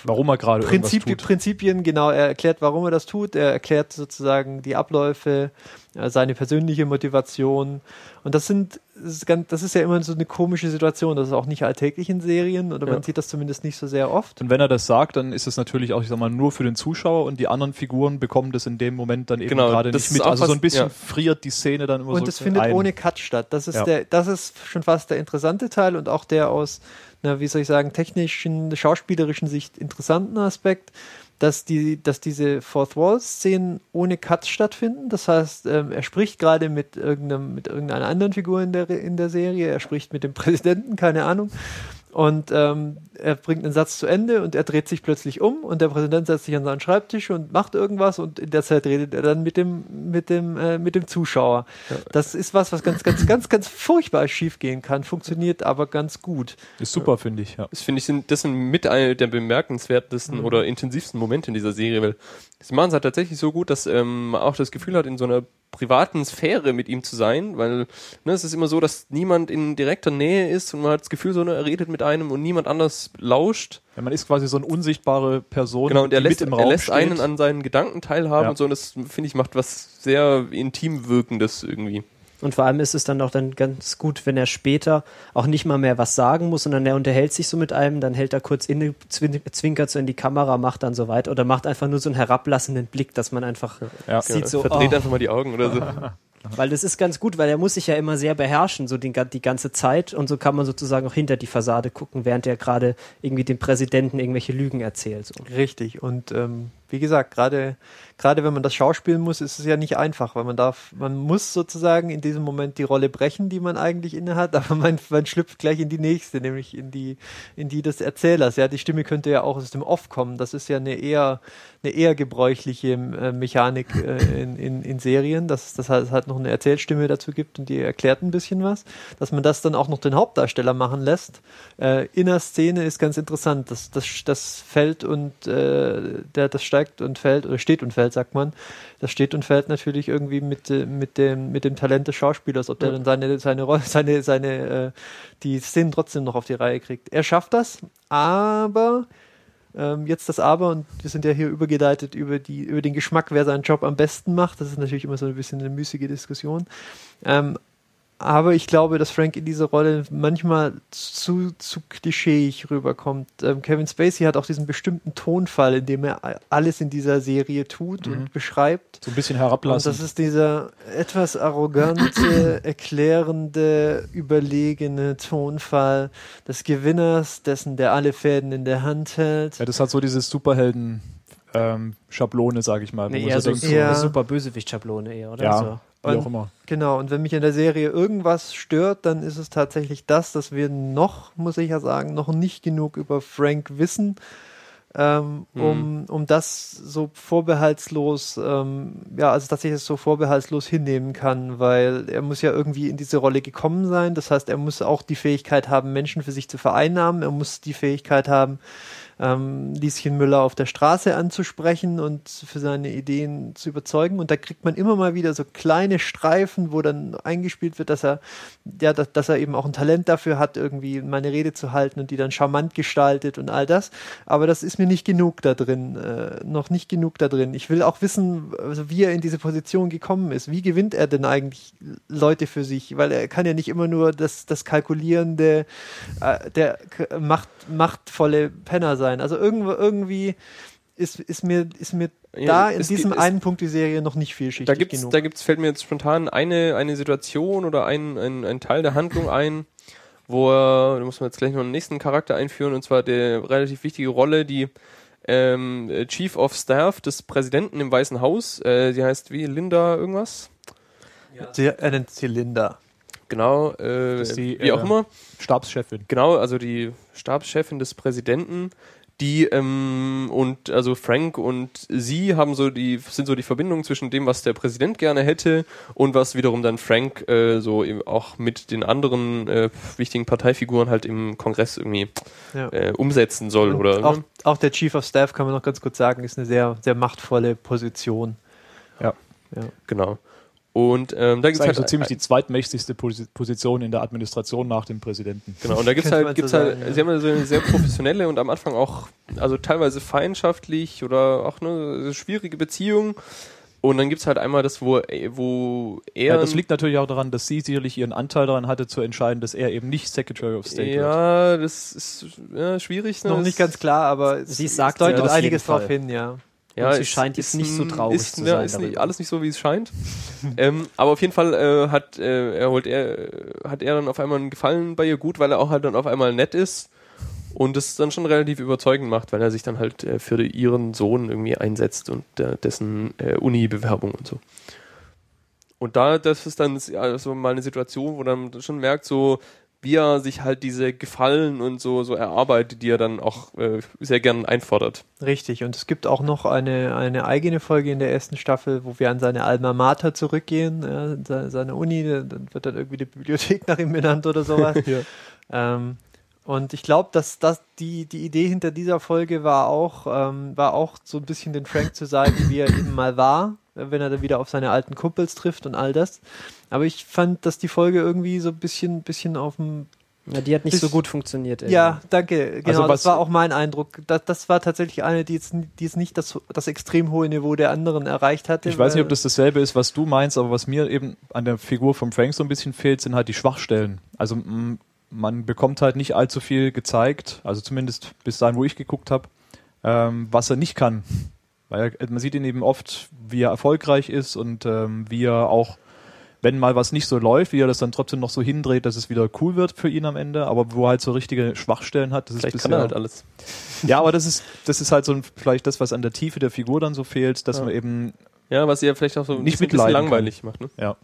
Warum er gerade Prinzip. Prinzipien, genau, er erklärt, warum er das tut, er erklärt sozusagen die Abläufe, äh, seine persönliche Motivation. Und das sind, das ist, ganz, das ist ja immer so eine komische Situation, das ist auch nicht alltäglich in Serien oder man Ja. sieht das zumindest nicht so sehr oft. Und wenn er das sagt, dann ist es natürlich auch, ich sag mal, nur für den Zuschauer und die anderen Figuren bekommen das in dem Moment dann eben Genau, gerade das nicht ist mit. Also so ein bisschen ja. friert die Szene dann immer so Und es findet ein. ohne Cut statt. Das ist, Ja. der, das ist schon fast der interessante Teil und auch der aus, na, wie soll ich sagen, technischen, schauspielerischen Sicht interessanten Aspekt, dass, die, dass diese Fourth Wall-Szenen ohne Cuts stattfinden. Das heißt, ähm, er spricht gerade mit, irgendeinem, mit irgendeiner anderen Figur in der, in der Serie, er spricht mit dem Präsidenten, keine Ahnung. Und ähm, er bringt einen Satz zu Ende und er dreht sich plötzlich um und der Präsident setzt sich an seinen Schreibtisch und macht irgendwas und in der Zeit redet er dann mit dem, mit dem, äh, mit dem Zuschauer. Das ist was, was ganz, ganz, ganz, ganz furchtbar schief gehen kann, funktioniert aber ganz gut. Ist super, finde ich. Ja. Das finde ich, sind, das sind mit einer der bemerkenswertesten Mhm. oder intensivsten Momente in dieser Serie, weil sie machen es halt tatsächlich so gut, dass ähm, man auch das Gefühl hat, in so einer privaten Sphäre mit ihm zu sein, weil ne, es ist immer so, dass niemand in direkter Nähe ist und man hat das Gefühl, so ne, er redet mit einem und niemand anders lauscht. Ja, man ist quasi so eine unsichtbare Person, Genau, und er lässt, er lässt steht. einen an seinen Gedanken teilhaben Ja. und so, und das finde ich macht was sehr intim wirkendes irgendwie. Und vor allem ist es dann auch dann ganz gut, wenn er später auch nicht mal mehr was sagen muss, sondern er unterhält sich so mit einem, dann hält er kurz inne, zwin- zwinkert so in die Kamera, macht dann so weiter oder macht einfach nur so einen herablassenden Blick, dass man einfach Ja. sieht so, Verdreht oh, einfach mal die Augen oder so. weil das ist ganz gut, weil er muss sich ja immer sehr beherrschen, so den, die ganze Zeit und so kann man sozusagen auch hinter die Fassade gucken, während er gerade irgendwie dem Präsidenten irgendwelche Lügen erzählt. So. Richtig. Und ähm, wie gesagt, gerade gerade wenn man das schauspielen muss, ist es ja nicht einfach, weil man darf, man muss sozusagen in diesem Moment die Rolle brechen, die man eigentlich innehat, aber man, man schlüpft gleich in die nächste, nämlich in die in die des Erzählers. Ja, die Stimme könnte ja auch aus dem Off kommen. Das ist ja eine eher eine eher gebräuchliche äh, Mechanik äh, in, in, in Serien, dass das halt, halt noch eine Erzählstimme dazu gibt und die erklärt ein bisschen was, dass man das dann auch noch den Hauptdarsteller machen lässt. Äh, in der Szene ist ganz interessant. Das, das, das fällt und äh, der, das steigt und fällt oder steht und fällt, sagt man. Das steht und fällt natürlich irgendwie mit, äh, mit, dem, mit dem Talent des Schauspielers, ob der dann seine, seine Rolle, seine, seine, äh, die Szenen trotzdem noch auf die Reihe kriegt. Er schafft das, aber ähm, jetzt das Aber, und wir sind ja hier übergeleitet über, die, über den Geschmack, wer seinen Job am besten macht. Das ist natürlich immer so ein bisschen eine müßige Diskussion. Ähm, aber ich glaube, dass Frank in dieser Rolle manchmal zu, zu klischeeig rüberkommt. Ähm, Kevin Spacey hat auch diesen bestimmten Tonfall, in dem er alles in dieser Serie tut und beschreibt. So ein bisschen Und herablassen. das ist dieser etwas arrogante, erklärende, überlegene Tonfall des Gewinners, dessen der alle Fäden in der Hand hält. ja, das hat so diese Superhelden ähm, Schablone, sage ich mal. Nee, eher so, denkt, so Ja. eine super Bösewicht-Schablone eher, oder? ja, So. Wie Und- auch immer. Genau, und wenn mich in der Serie irgendwas stört, dann ist es tatsächlich das, dass wir noch, muss ich ja sagen, noch nicht genug über Frank wissen, ähm, um, um das so vorbehaltslos, ähm, ja, also dass ich es so vorbehaltslos hinnehmen kann, weil er muss ja irgendwie in diese Rolle gekommen sein. Das heißt, er muss auch die Fähigkeit haben, Menschen für sich zu vereinnahmen. Er muss die Fähigkeit haben, ähm, Lieschen Müller auf der Straße anzusprechen und für seine Ideen zu überzeugen. Und da kriegt man immer mal wieder so kleine Streifen, wo dann eingespielt wird, dass er, ja, dass, dass er eben auch ein Talent dafür hat, irgendwie meine Rede zu halten und die dann charmant gestaltet und all das. Aber das ist mir nicht genug da drin, äh, noch nicht genug da drin. Ich will auch wissen, also wie er in diese Position gekommen ist. Wie gewinnt er denn eigentlich Leute für sich? Weil er kann ja nicht immer nur das, das kalkulierende, äh, der macht, machtvolle Penner sein. Also irgendwo, irgendwie ist, ist mir, ist mir Ja, da in es diesem es- einen Punkt die Serie noch nicht vielschichtig Da gibt's, genug. da gibt's, fällt mir jetzt spontan eine, eine Situation oder ein, ein, ein Teil der Handlung ein, wo er, da muss man jetzt gleich noch einen nächsten Charakter einführen, und zwar der relativ wichtige Rolle, die ähm, äh, Chief of Staff des Präsidenten im Weißen Haus, äh, die heißt wie Linda irgendwas? Sie, er nennt Zylinder. Genau, äh, die, wie auch äh, immer. Stabschefin. Genau, also die Stabschefin des Präsidenten, die ähm, und also Frank und sie haben so die sind so die Verbindung zwischen dem, was der Präsident gerne hätte und was wiederum dann Frank äh, so eben auch mit den anderen äh, wichtigen Parteifiguren halt im Kongress irgendwie Ja. äh, umsetzen soll Und oder auch, ne? auch der Chief of Staff, kann man noch ganz kurz sagen, ist eine sehr, sehr machtvolle Position. Ja. Ja. genau. Und ähm, da Das ist gibt's eigentlich halt so ziemlich die zweitmächtigste Posi- Position in der Administration nach dem Präsidenten. Genau, und da gibt's Könnte halt, gibt's so halt, sagen, ja. sie haben ja so eine sehr professionelle und am Anfang auch, also teilweise feindschaftlich oder auch ne, schwierige Beziehung. Und dann gibt's halt einmal das, wo, wo er. Ja, das liegt natürlich auch daran, dass sie sicherlich ihren Anteil daran hatte, zu entscheiden, dass er eben nicht Secretary of State wird. Ja, das ist ja, schwierig. Ne? Noch Das- nicht ganz klar, aber es- Sie es sagt deutet ja einiges drauf hin, ja. Ja, Und sie scheint jetzt ist nicht so traurig ist, zu ja, sein Ist nicht, alles nicht so, wie es scheint. ähm, aber auf jeden Fall äh, hat, äh, er holt er, hat er dann auf einmal einen Gefallen bei ihr gut, weil er auch halt dann auf einmal nett ist und es dann schon relativ überzeugend macht, weil er sich dann halt äh, für ihren Sohn irgendwie einsetzt und äh, dessen äh, Uni-Bewerbung und so. Und da, das ist dann also mal eine Situation, wo man schon merkt, so wie er sich halt diese Gefallen und so, so erarbeitet, die er dann auch äh, sehr gern einfordert. Richtig. Und es gibt auch noch eine, eine eigene Folge in der ersten Staffel, wo wir an seine Alma Mater zurückgehen, ja, se- seine Uni, dann wird dann irgendwie die Bibliothek nach ihm benannt oder sowas. ähm, und ich glaube, dass das die, die Idee hinter dieser Folge war auch, ähm, war auch so ein bisschen den Frank zu sagen, wie er eben mal war, wenn er dann wieder auf seine alten Kumpels trifft und all das. Aber ich fand, dass die Folge irgendwie so ein bisschen, bisschen auf dem Ja, die hat nicht so gut funktioniert. ja, danke. Genau, Also das war auch mein Eindruck. Das, das war tatsächlich eine, die jetzt, die jetzt nicht das, das extrem hohe Niveau der anderen erreicht hatte. Ich weiß nicht, ob das dasselbe ist, was du meinst, aber was mir eben an der Figur von Frank so ein bisschen fehlt, sind halt die Schwachstellen. Also man bekommt halt nicht allzu viel gezeigt, also zumindest bis dahin, wo ich geguckt habe, ähm, was er nicht kann. Weil er, man sieht ihn eben oft, wie er erfolgreich ist und ähm, wie er auch, wenn mal was nicht so läuft, wie er das dann trotzdem noch so hindreht, dass es wieder cool wird für ihn am Ende, aber wo er halt so richtige Schwachstellen hat, das Vielleicht ist kann bisher er halt alles. ja, aber das ist, das ist halt so ein, vielleicht das, was an der Tiefe der Figur dann so fehlt, dass Ja. man eben, Ja, was ihr vielleicht auch so ein Nicht bisschen, bisschen langweilig macht. Ne? ja.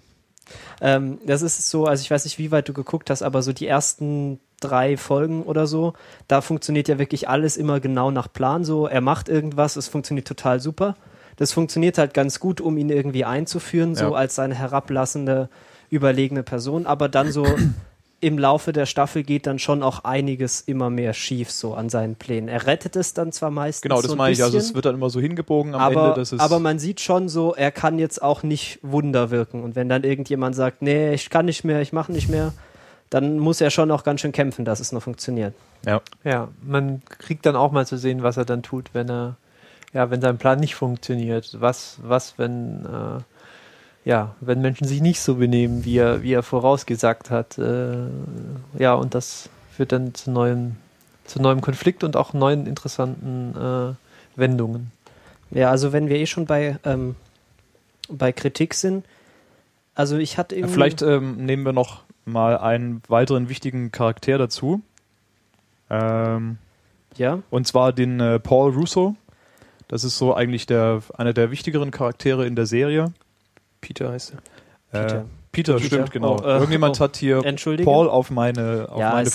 Ähm, das ist so, also ich weiß nicht, wie weit du geguckt hast, aber so die ersten drei Folgen oder so, da funktioniert ja wirklich alles immer genau nach Plan. So, er macht irgendwas, es funktioniert total super. Das funktioniert halt ganz gut, um ihn irgendwie einzuführen, so Ja. als seine herablassende, überlegene Person. Aber dann so im Laufe der Staffel geht dann schon auch einiges immer mehr schief so an seinen Plänen. Er rettet es dann zwar meistens Genau, das so ein meine ich. Also es wird dann immer so hingebogen am aber, Ende, dass es. aber man sieht schon so, er kann jetzt auch nicht Wunder wirken. Und wenn dann irgendjemand sagt, nee, ich kann nicht mehr, ich mache nicht mehr, dann muss er schon auch ganz schön kämpfen, dass es noch funktioniert. ja. Ja, man kriegt dann auch mal zu sehen, was er dann tut, wenn er, ja, wenn sein Plan nicht funktioniert. Was, was, wenn, äh, ja, wenn Menschen sich nicht so benehmen, wie er, wie er vorausgesagt hat. Äh, ja, und das führt dann zu neuem, zu neuem Konflikt und auch neuen interessanten äh, Wendungen. Ja, also wenn wir eh schon bei, ähm, bei Kritik sind, also ich hatte irgendwie... Vielleicht ähm, nehmen wir noch mal einen weiteren wichtigen Charakter dazu. Ähm, ja, und zwar den äh, Paul Russo. Das ist so eigentlich der, einer der wichtigeren Charaktere in der Serie. Peter heißt er. Äh, Peter. Peter, Peter. stimmt, genau. Oh, äh, Irgendjemand oh. hat hier. Paul auf meine, auf ja, meine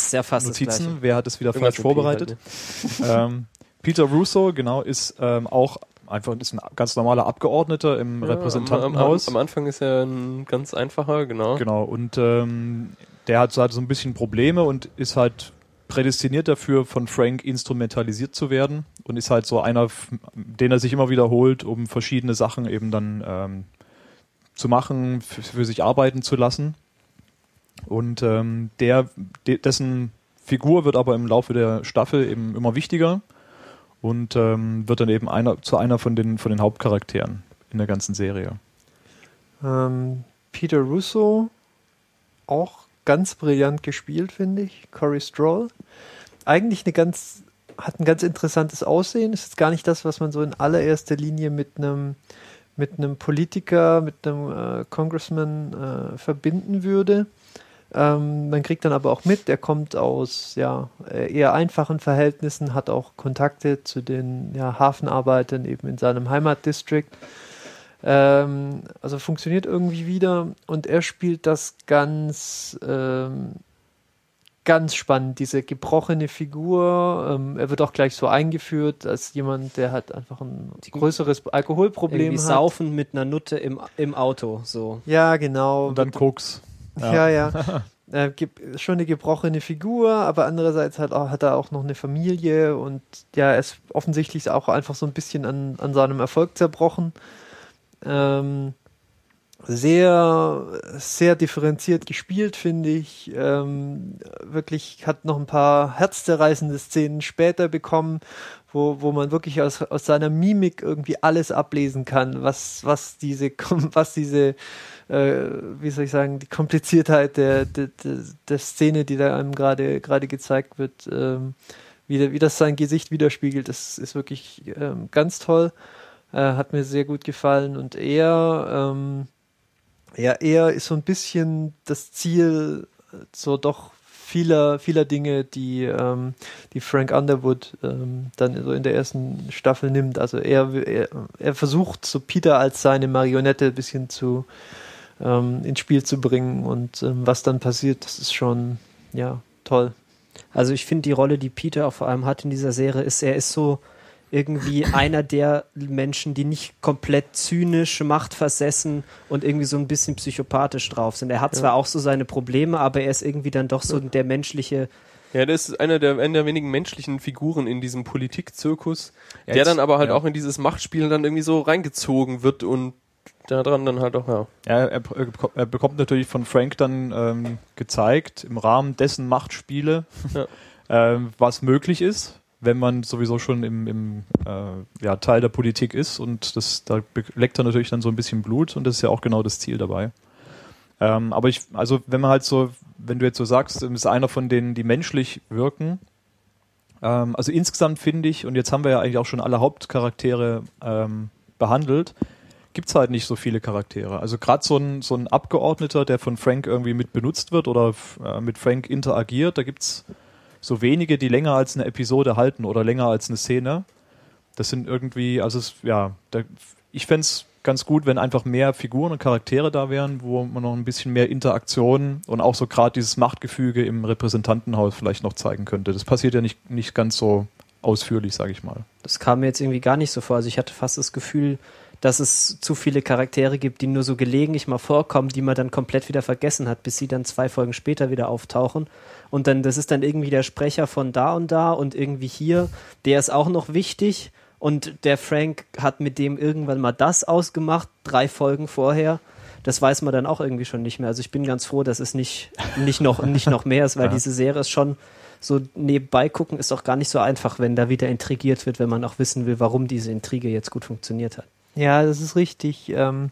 Notizen. Wer hat es wieder Irgendwas falsch vorbereitet? halt, ne? ähm, Peter Russo, genau, ist ähm, auch einfach ist ein ganz normaler Abgeordneter im Ja, Repräsentantenhaus. Am, am, am Anfang ist er ein ganz einfacher, genau. Genau, und ähm, der hat, so- hat so ein bisschen Probleme und ist halt prädestiniert dafür, von Frank instrumentalisiert zu werden und ist halt so einer, den er sich immer wiederholt, um verschiedene Sachen eben dann ähm, zu machen, für, sich arbeiten zu lassen. Und ähm, der, de, dessen Figur wird aber im Laufe der Staffel eben immer wichtiger und ähm, wird dann eben einer zu einer von den von den Hauptcharakteren in der ganzen Serie. Ähm, Peter Russo, auch ganz brillant gespielt, finde ich. Corey Stroll. Eigentlich eine ganz, hat ein ganz interessantes Aussehen. Ist jetzt gar nicht das, was man so in allererster Linie mit einem mit einem Politiker, mit einem äh, Congressman äh, verbinden würde. Ähm, man kriegt dann aber auch mit, er kommt aus ja, eher einfachen Verhältnissen, hat auch Kontakte zu den ja, Hafenarbeitern eben in seinem Heimatdistrict. Ähm, also funktioniert irgendwie wieder und er spielt das ganz, ähm, ganz spannend, diese gebrochene Figur. Ähm, er wird auch gleich so eingeführt als jemand, der halt einfach ein größeres Alkoholproblem Irgendwie hat. saufen mit einer Nutte im, im Auto, so. Ja, genau. Und dann Koks. Ja, ja. Äh, gibt schon eine gebrochene Figur, aber andererseits hat, auch, hat er auch noch eine Familie und ja, er ist offensichtlich auch einfach so ein bisschen an, an seinem Erfolg zerbrochen. Ähm, sehr, sehr differenziert gespielt, finde ich. Ähm, wirklich hat noch ein paar herzzerreißende Szenen später bekommen, wo, wo man wirklich aus, aus seiner Mimik irgendwie alles ablesen kann, was, was diese, was diese, äh, wie soll ich sagen, die Kompliziertheit der, der, der, der Szene, die da einem gerade gerade gezeigt wird, ähm, wie, wie das sein Gesicht widerspiegelt, das ist wirklich ähm, ganz toll. Äh, hat mir sehr gut gefallen und er, ähm, ja, er ist so ein bisschen das Ziel äh, so doch vieler, vieler Dinge, die, ähm, die Frank Underwood ähm, dann so in der ersten Staffel nimmt. Also er, er, er versucht so Peter als seine Marionette ein bisschen zu ähm, ins Spiel zu bringen und ähm, was dann passiert, das ist schon ja toll. Also ich finde die Rolle, die Peter auch vor allem hat in dieser Serie, ist, er ist so irgendwie einer der Menschen, die nicht komplett zynisch, machtversessen und irgendwie so ein bisschen psychopathisch drauf sind. Er hat Ja. zwar auch so seine Probleme, aber er ist irgendwie dann doch so der menschliche, Ja, das ist einer der, einer der wenigen menschlichen Figuren in diesem Politikzirkus, Ja, der jetzt- dann aber halt ja. auch in dieses Machtspiel dann irgendwie so reingezogen wird und daran dann halt auch, ja. Ja, er, er, er bekommt natürlich von Frank dann ähm, gezeigt, im Rahmen dessen Machtspiele, Ja. ähm, was möglich ist, wenn man sowieso schon im, im äh, ja, Teil der Politik ist und das, da leckt er natürlich dann so ein bisschen Blut und das ist ja auch genau das Ziel dabei. Ähm, aber ich, also wenn man halt so, wenn du jetzt so sagst, ist einer von denen, die menschlich wirken, ähm, also insgesamt finde ich, und jetzt haben wir ja eigentlich auch schon alle Hauptcharaktere ähm, behandelt, gibt's halt nicht so viele Charaktere. Also gerade so ein, so ein Abgeordneter, der von Frank irgendwie mit benutzt wird oder äh, mit Frank interagiert, da gibt's so wenige, die länger als eine Episode halten oder länger als eine Szene. Das sind irgendwie, also es, ja, da, ich fänd's ganz gut, wenn einfach mehr Figuren und Charaktere da wären, wo man noch ein bisschen mehr Interaktion und auch so gerade dieses Machtgefüge im Repräsentantenhaus vielleicht noch zeigen könnte. Das passiert ja nicht, nicht ganz so ausführlich, sage ich mal. das kam mir jetzt irgendwie gar nicht so vor. Also ich hatte fast das Gefühl, dass es zu viele Charaktere gibt, die nur so gelegentlich mal vorkommen, die man dann komplett wieder vergessen hat, bis sie dann zwei Folgen später wieder auftauchen. Und dann, das ist dann irgendwie der Sprecher von da und da und irgendwie hier, der ist auch noch wichtig. Und der Frank hat mit dem irgendwann mal das ausgemacht, drei Folgen vorher. Das weiß man dann auch irgendwie schon nicht mehr. Also ich bin ganz froh, dass es nicht, nicht, noch, nicht noch mehr ist, weil Ja. diese Serie ist schon so nebenbei gucken, ist auch gar nicht so einfach, wenn da wieder intrigiert wird, wenn man auch wissen will, warum diese Intrige jetzt gut funktioniert hat. Ja, das ist richtig. Ähm,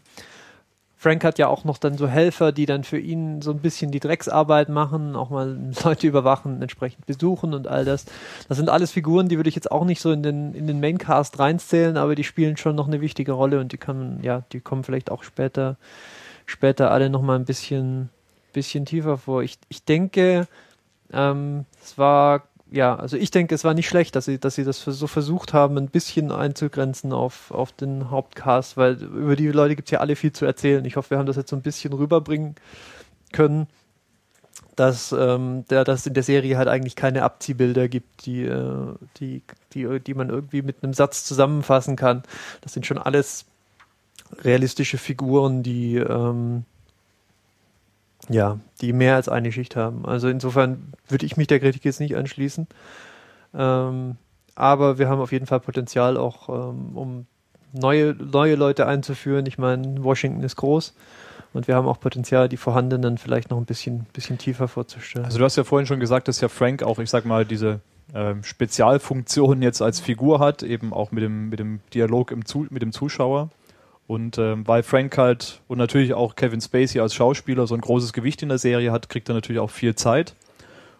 Frank hat ja auch noch dann so Helfer, die dann für ihn so ein bisschen die Drecksarbeit machen, auch mal Leute überwachen, entsprechend besuchen und all das. Das sind alles Figuren, die würde ich jetzt auch nicht so in den, in den Maincast reinzählen, aber die spielen schon noch eine wichtige Rolle und die kann, ja, die kommen vielleicht auch später, später alle noch mal ein bisschen, bisschen tiefer vor. Ich, ich denke, ähm, es war ja, also ich denke, es war nicht schlecht, dass sie, dass sie das so versucht haben, ein bisschen einzugrenzen auf, auf den Hauptcast, weil über die Leute gibt es ja alle viel zu erzählen. Ich hoffe, wir haben das jetzt so ein bisschen rüberbringen können, dass, ähm, der, dass in der Serie halt eigentlich keine Abziehbilder gibt, die, äh, die, die, die man irgendwie mit einem Satz zusammenfassen kann. Das sind schon alles realistische Figuren, die, ähm, Ja, die mehr als eine Schicht haben. Also insofern würde ich mich der Kritik jetzt nicht anschließen. Ähm, aber wir haben auf jeden Fall Potenzial auch, ähm, um neue, neue Leute einzuführen. Ich meine, Washington ist groß und wir haben auch Potenzial, die vorhandenen vielleicht noch ein bisschen, bisschen tiefer vorzustellen. Also du hast ja vorhin schon gesagt, dass ja Frank auch, ich sag mal, diese ähm, Spezialfunktion jetzt als Figur hat, eben auch mit dem, mit dem Dialog im mit dem Zuschauer. Und ähm, weil Frank halt und natürlich auch Kevin Spacey als Schauspieler so ein großes Gewicht in der Serie hat, kriegt er natürlich auch viel Zeit.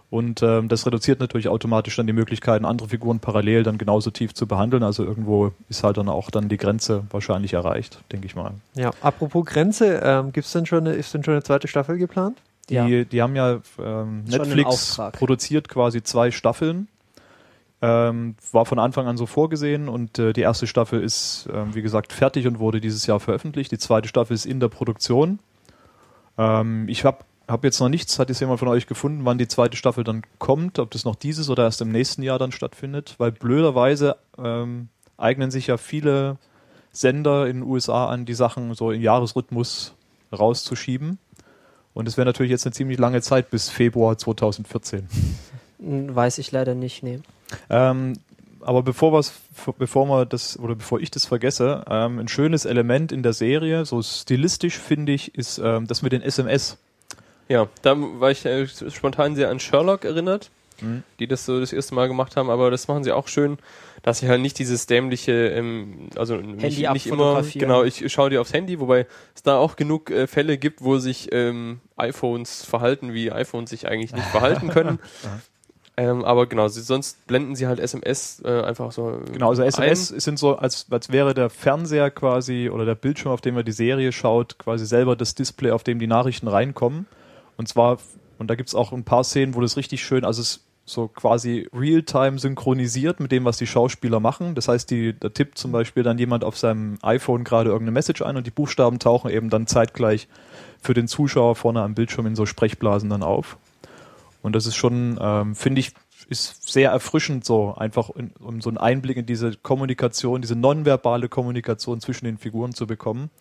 Und ähm, das reduziert natürlich automatisch dann die Möglichkeiten, andere Figuren parallel dann genauso tief zu behandeln. Also irgendwo ist halt dann auch dann die Grenze wahrscheinlich erreicht, denke ich mal. Ja, apropos Grenze, ähm, gibt's denn schon eine, ist denn schon eine zweite Staffel geplant? Die, Ja. die haben ja ähm, Netflix produziert quasi zwei Staffeln. Ähm, war von Anfang an so vorgesehen und äh, die erste Staffel ist, ähm, wie gesagt, fertig und wurde dieses Jahr veröffentlicht. Die zweite Staffel ist in der Produktion. Ähm, ich habe hab jetzt noch nichts, hat jetzt jemand von euch gefunden, wann die zweite Staffel dann kommt, ob das noch dieses oder erst im nächsten Jahr dann stattfindet, weil blöderweise ähm, eignen sich ja viele Sender in den USA an, die Sachen so im Jahresrhythmus rauszuschieben. Und es wäre natürlich jetzt eine ziemlich lange Zeit bis Februar 2014. Hm, Weiß ich leider nicht, nee. Ähm, aber bevor, wir's, bevor wir das oder bevor ich das vergesse, ähm, ein schönes Element in der Serie, so stilistisch finde ich, ist ähm, das mit den SMS. Ja, da war ich äh, spontan sehr an Sherlock erinnert, Mhm. die das so das erste Mal gemacht haben, aber das machen sie auch schön, dass sie halt nicht dieses dämliche, ähm, also nicht, Handy nicht immer, genau, ich schaue dir aufs Handy, wobei es da auch genug äh, Fälle gibt, wo sich ähm, iPhones verhalten, wie iPhones sich eigentlich nicht verhalten können. Ähm, aber genau, sie, sonst blenden sie halt SMS äh, einfach so. Genau, also SMS Ein. sind so, als, als wäre der Fernseher quasi oder der Bildschirm, auf dem man die Serie schaut, quasi selber das Display, auf dem die Nachrichten reinkommen. Und zwar, und da gibt's auch ein paar Szenen, wo das richtig schön, also es so quasi real-time synchronisiert mit dem, was die Schauspieler machen. Das heißt, die, da tippt zum Beispiel dann jemand auf seinem iPhone gerade irgendeine Message ein und die Buchstaben tauchen eben dann zeitgleich für den Zuschauer vorne am Bildschirm in so Sprechblasen dann auf. Und das ist schon, ähm, finde ich, ist sehr erfrischend so, einfach in, um so einen Einblick in diese Kommunikation, diese nonverbale Kommunikation zwischen den Figuren zu bekommen.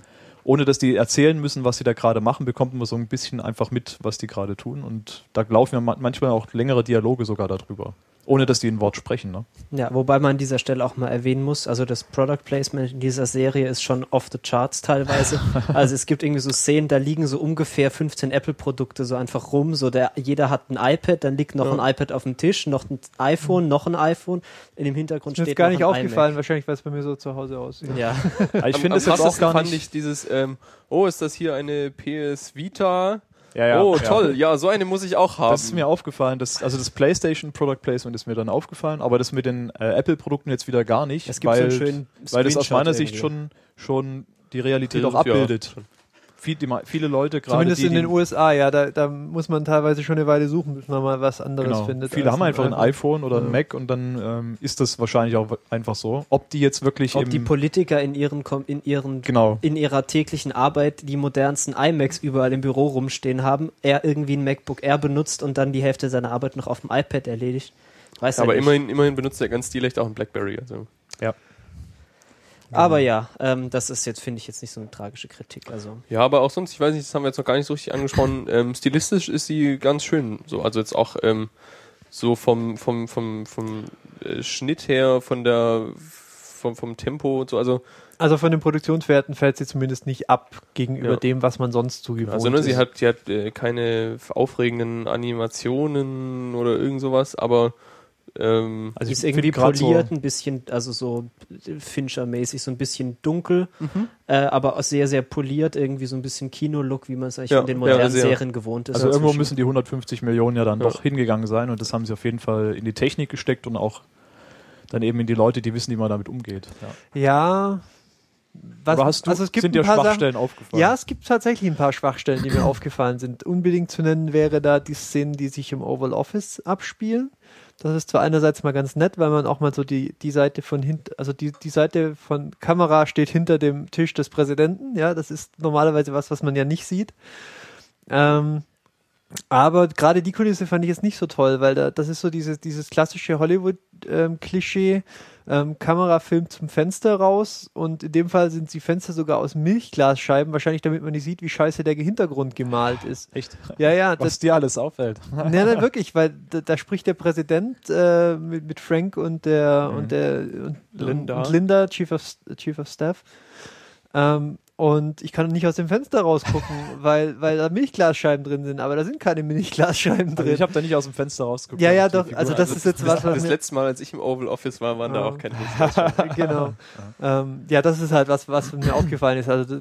Ohne dass die erzählen müssen, was sie da gerade machen, bekommt man so ein bisschen einfach mit, was die gerade tun. Und da laufen ja ma- manchmal auch längere Dialoge sogar darüber. Ohne dass die ein Wort sprechen. Ne? Ja, wobei man an dieser Stelle auch mal erwähnen muss, also das Product Placement in dieser Serie ist schon off the charts teilweise. also es gibt irgendwie so Szenen, da liegen so ungefähr 15 Apple-Produkte so einfach rum, so der, jeder hat ein iPad, dann liegt noch Ja. ein iPad auf dem Tisch, noch ein iPhone, noch ein iPhone, in dem Hintergrund Ist mir steht jetzt gar nicht aufgefallen, wahrscheinlich, weil es bei mir so zu Hause aussieht. iMac. Ja, Aber ich finde es jetzt auch gar fand nicht. ich dieses, ähm, oh, ist das hier eine PS Vita? Ja, ja, oh, toll, ja, so eine muss ich auch haben. Das ist mir aufgefallen. Das, also das PlayStation Product Placement ist mir dann aufgefallen, aber das mit den äh, Apple-Produkten jetzt wieder gar nicht. Es gibt so weil, einen schönen weil das aus meiner Sicht irgendwie. schon, schon die Realität auch abbildet. Viel, die, viele Leute gerade Zumindest die, in den die, USA, ja, da, da muss man teilweise schon eine Weile suchen, bis man mal was anderes Genau. findet. Viele haben einfach ein iPhone oder ein Ja. Mac und dann ähm, ist das wahrscheinlich auch einfach so. Ob die jetzt wirklich ob im, die Politiker in ihren, Kom- in ihren genau, in ihrer täglichen Arbeit die modernsten iMacs überall im Büro rumstehen haben, er irgendwie ein MacBook Air benutzt und dann die Hälfte seiner Arbeit noch auf dem iPad erledigt. Weiß Aber er nicht. immerhin, immerhin benutzt er ganz stilecht auch ein Blackberry. Also. Aber ja, ähm, das ist jetzt, finde ich, jetzt nicht so eine tragische Kritik. Also Ja, aber auch sonst, ich weiß nicht, das haben wir jetzt noch gar nicht so richtig angesprochen. Ähm, stilistisch ist sie ganz schön. So, also jetzt auch ähm, so vom vom vom vom äh, Schnitt her, von der vom vom Tempo und so. Also Also von den Produktionswerten fällt sie zumindest nicht ab gegenüber Ja. dem, was man sonst so gewohnt Also ne, ist. sie hat, sie hat äh, keine aufregenden Animationen oder irgend sowas, aber ähm, also ist irgendwie poliert, So, ein bisschen, also so Fincher-mäßig, so ein bisschen dunkel, äh, aber auch sehr, sehr poliert, irgendwie so ein bisschen Kino-Look, wie man es eigentlich Ja, von den ja, modernen sehr. Serien gewohnt ist. also irgendwo inzwischen. müssen die 150 Millionen ja dann Ja. doch hingegangen sein und das haben sie auf jeden Fall in die Technik gesteckt und auch dann eben in die Leute, die wissen, wie man damit umgeht. Ja. Ja. Was, du, also es gibt sind ein dir paar Sachen, Schwachstellen aufgefallen? Ja, es gibt tatsächlich ein paar Schwachstellen, die mir aufgefallen sind. Unbedingt zu nennen wäre da die Szenen, die sich im Oval Office abspielen. Das ist zwar einerseits mal ganz nett, weil man auch mal so die, die Seite von hinten, also die, die Seite von Kamera steht hinter dem Tisch des Präsidenten. Ja, das ist normalerweise was, was man ja nicht sieht. Ähm, aber gerade die Kulisse fand ich jetzt nicht so toll, weil da, das ist so dieses, dieses klassische Hollywood-Klischee, ähm, Kamera filmt zum Fenster raus und in dem Fall sind die Fenster sogar aus Milchglasscheiben, wahrscheinlich damit man nicht sieht, wie scheiße der Hintergrund gemalt ist. Echt? Ja, ja, Was das, dir alles auffällt. nein, nein, wirklich, weil da, da spricht der Präsident äh, mit, mit Frank und der Mhm. und der und Linda. und Linda, Chief of Chief of Staff. Ähm, und ich kann nicht aus dem Fenster rausgucken, weil, weil da Milchglasscheiben drin sind, aber da sind keine Milchglasscheiben Also drin. ich habe da nicht aus dem Fenster rausgeguckt. Ja, ja, doch, Figur- also das ist jetzt was, Das mir- letzte Mal, als ich im Oval Office war, waren da Ja. auch keine Hilfsleistungen. genau. Ähm, ja, das ist halt was, was mir aufgefallen ist. Also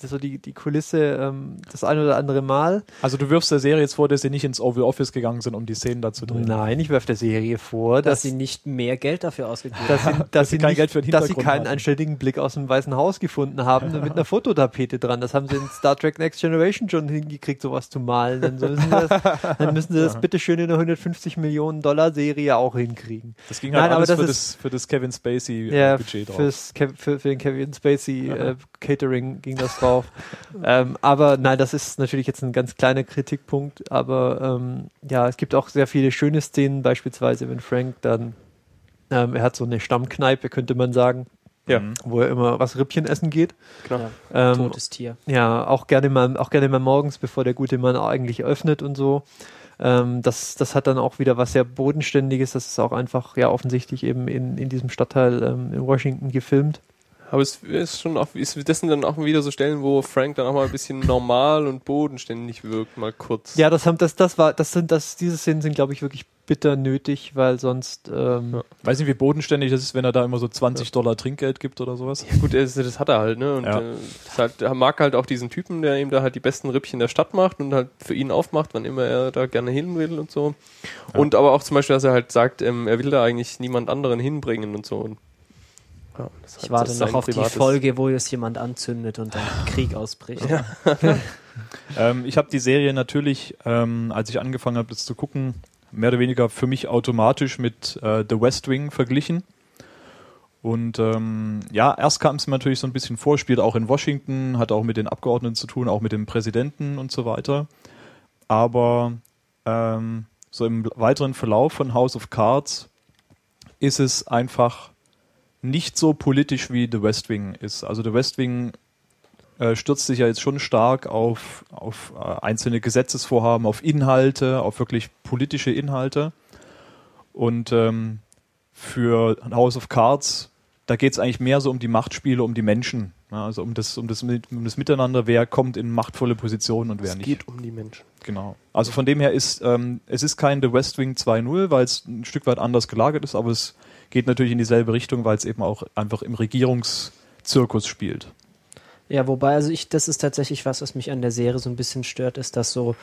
so die, die Kulisse ähm, das ein oder andere Mal. Also du wirfst der Serie jetzt vor, dass sie nicht ins Oval Office gegangen sind, um die Szenen da zu drehen. Nein, ich werfe der Serie vor, dass dass, sie nicht mehr Geld dafür ausgegeben dass sie, dass sie sie, kein nicht, Geld für den dass sie keinen hatten. einstelligen Blick aus dem Weißen Haus gefunden haben mit einer Fototapete dran. Das haben sie in Star Trek Next Generation schon hingekriegt, sowas zu malen. Dann müssen sie das, dann müssen sie das bitte schön in einer 150 Millionen Dollar Serie auch hinkriegen. Das ging halt Nein, aber alles das für, ist- das, für das Kevin Spacey äh, Ja, Budget drauf. Kev für, für den Kevin Spacey äh, Catering ging das drauf. ähm, aber nein, das ist natürlich jetzt ein ganz kleiner Kritikpunkt. Aber ähm, ja, es gibt auch sehr viele schöne Szenen, beispielsweise wenn Frank dann, ähm, er hat so eine Stammkneipe, könnte man sagen, Ja. Mhm. wo er immer was Rippchen essen geht. Genau. Ja, Ähm, totes Tier. ja, auch gerne mal, auch gerne mal morgens, bevor der gute Mann eigentlich öffnet und so. Ähm, das, das hat dann auch wieder was sehr Bodenständiges. Das ist auch einfach, ja, offensichtlich eben in, in diesem Stadtteil ähm, in Washington gefilmt. Aber es ist schon auch, ist, das sind dann auch wieder so Stellen, wo Frank dann auch mal ein bisschen normal und bodenständig wirkt, mal kurz. Ja, das haben das, das war, das sind, das, diese Szenen sind, glaube ich, wirklich bitter nötig, weil sonst, ähm, Ja. Weiß nicht, wie bodenständig das ist, wenn er da immer so 20 Dollar Trinkgeld gibt oder sowas. Ja, gut, das, das hat er halt, ne? Und Ja. äh, ist halt, er mag halt auch diesen Typen, der ihm da halt die besten Rippchen der Stadt macht und halt für ihn aufmacht, wann immer er da gerne hin will und so. Und aber auch zum Beispiel, dass er halt sagt, ähm, er will da eigentlich niemand anderen hinbringen und so. Und, ja, Ich warte noch auf die Folge, wo es jemand anzündet und dann Krieg ausbricht. Ähm, ich habe die Serie natürlich, ähm, als ich angefangen habe, das zu gucken, mehr oder weniger für mich automatisch mit äh, The West Wing verglichen. Und ähm, ja, erst kam es mir natürlich so ein bisschen vor, spielt auch in Washington, hat auch mit den Abgeordneten zu tun, auch mit dem Präsidenten und so weiter. Aber ähm, so im weiteren Verlauf von House of Cards ist es einfach nicht so politisch wie The West Wing ist. Also The West Wing äh, stürzt sich ja jetzt schon stark auf, auf äh, einzelne Gesetzesvorhaben, auf Inhalte, auf wirklich politische Inhalte. Und ähm, für House of Cards, da geht es eigentlich mehr so um die Machtspiele, um die Menschen. Ja, also um das, um, das, um das Miteinander, wer kommt in machtvolle Positionen und wer Es nicht. geht um die Menschen. Genau. Also von dem her ist, ähm, es ist kein The West Wing 2.0, weil es ein Stück weit anders gelagert ist, aber es geht natürlich in dieselbe Richtung, weil es eben auch einfach im Regierungszirkus spielt. Ja, wobei, also ich, das ist tatsächlich was, was mich an der Serie so ein bisschen stört, ist, dass so,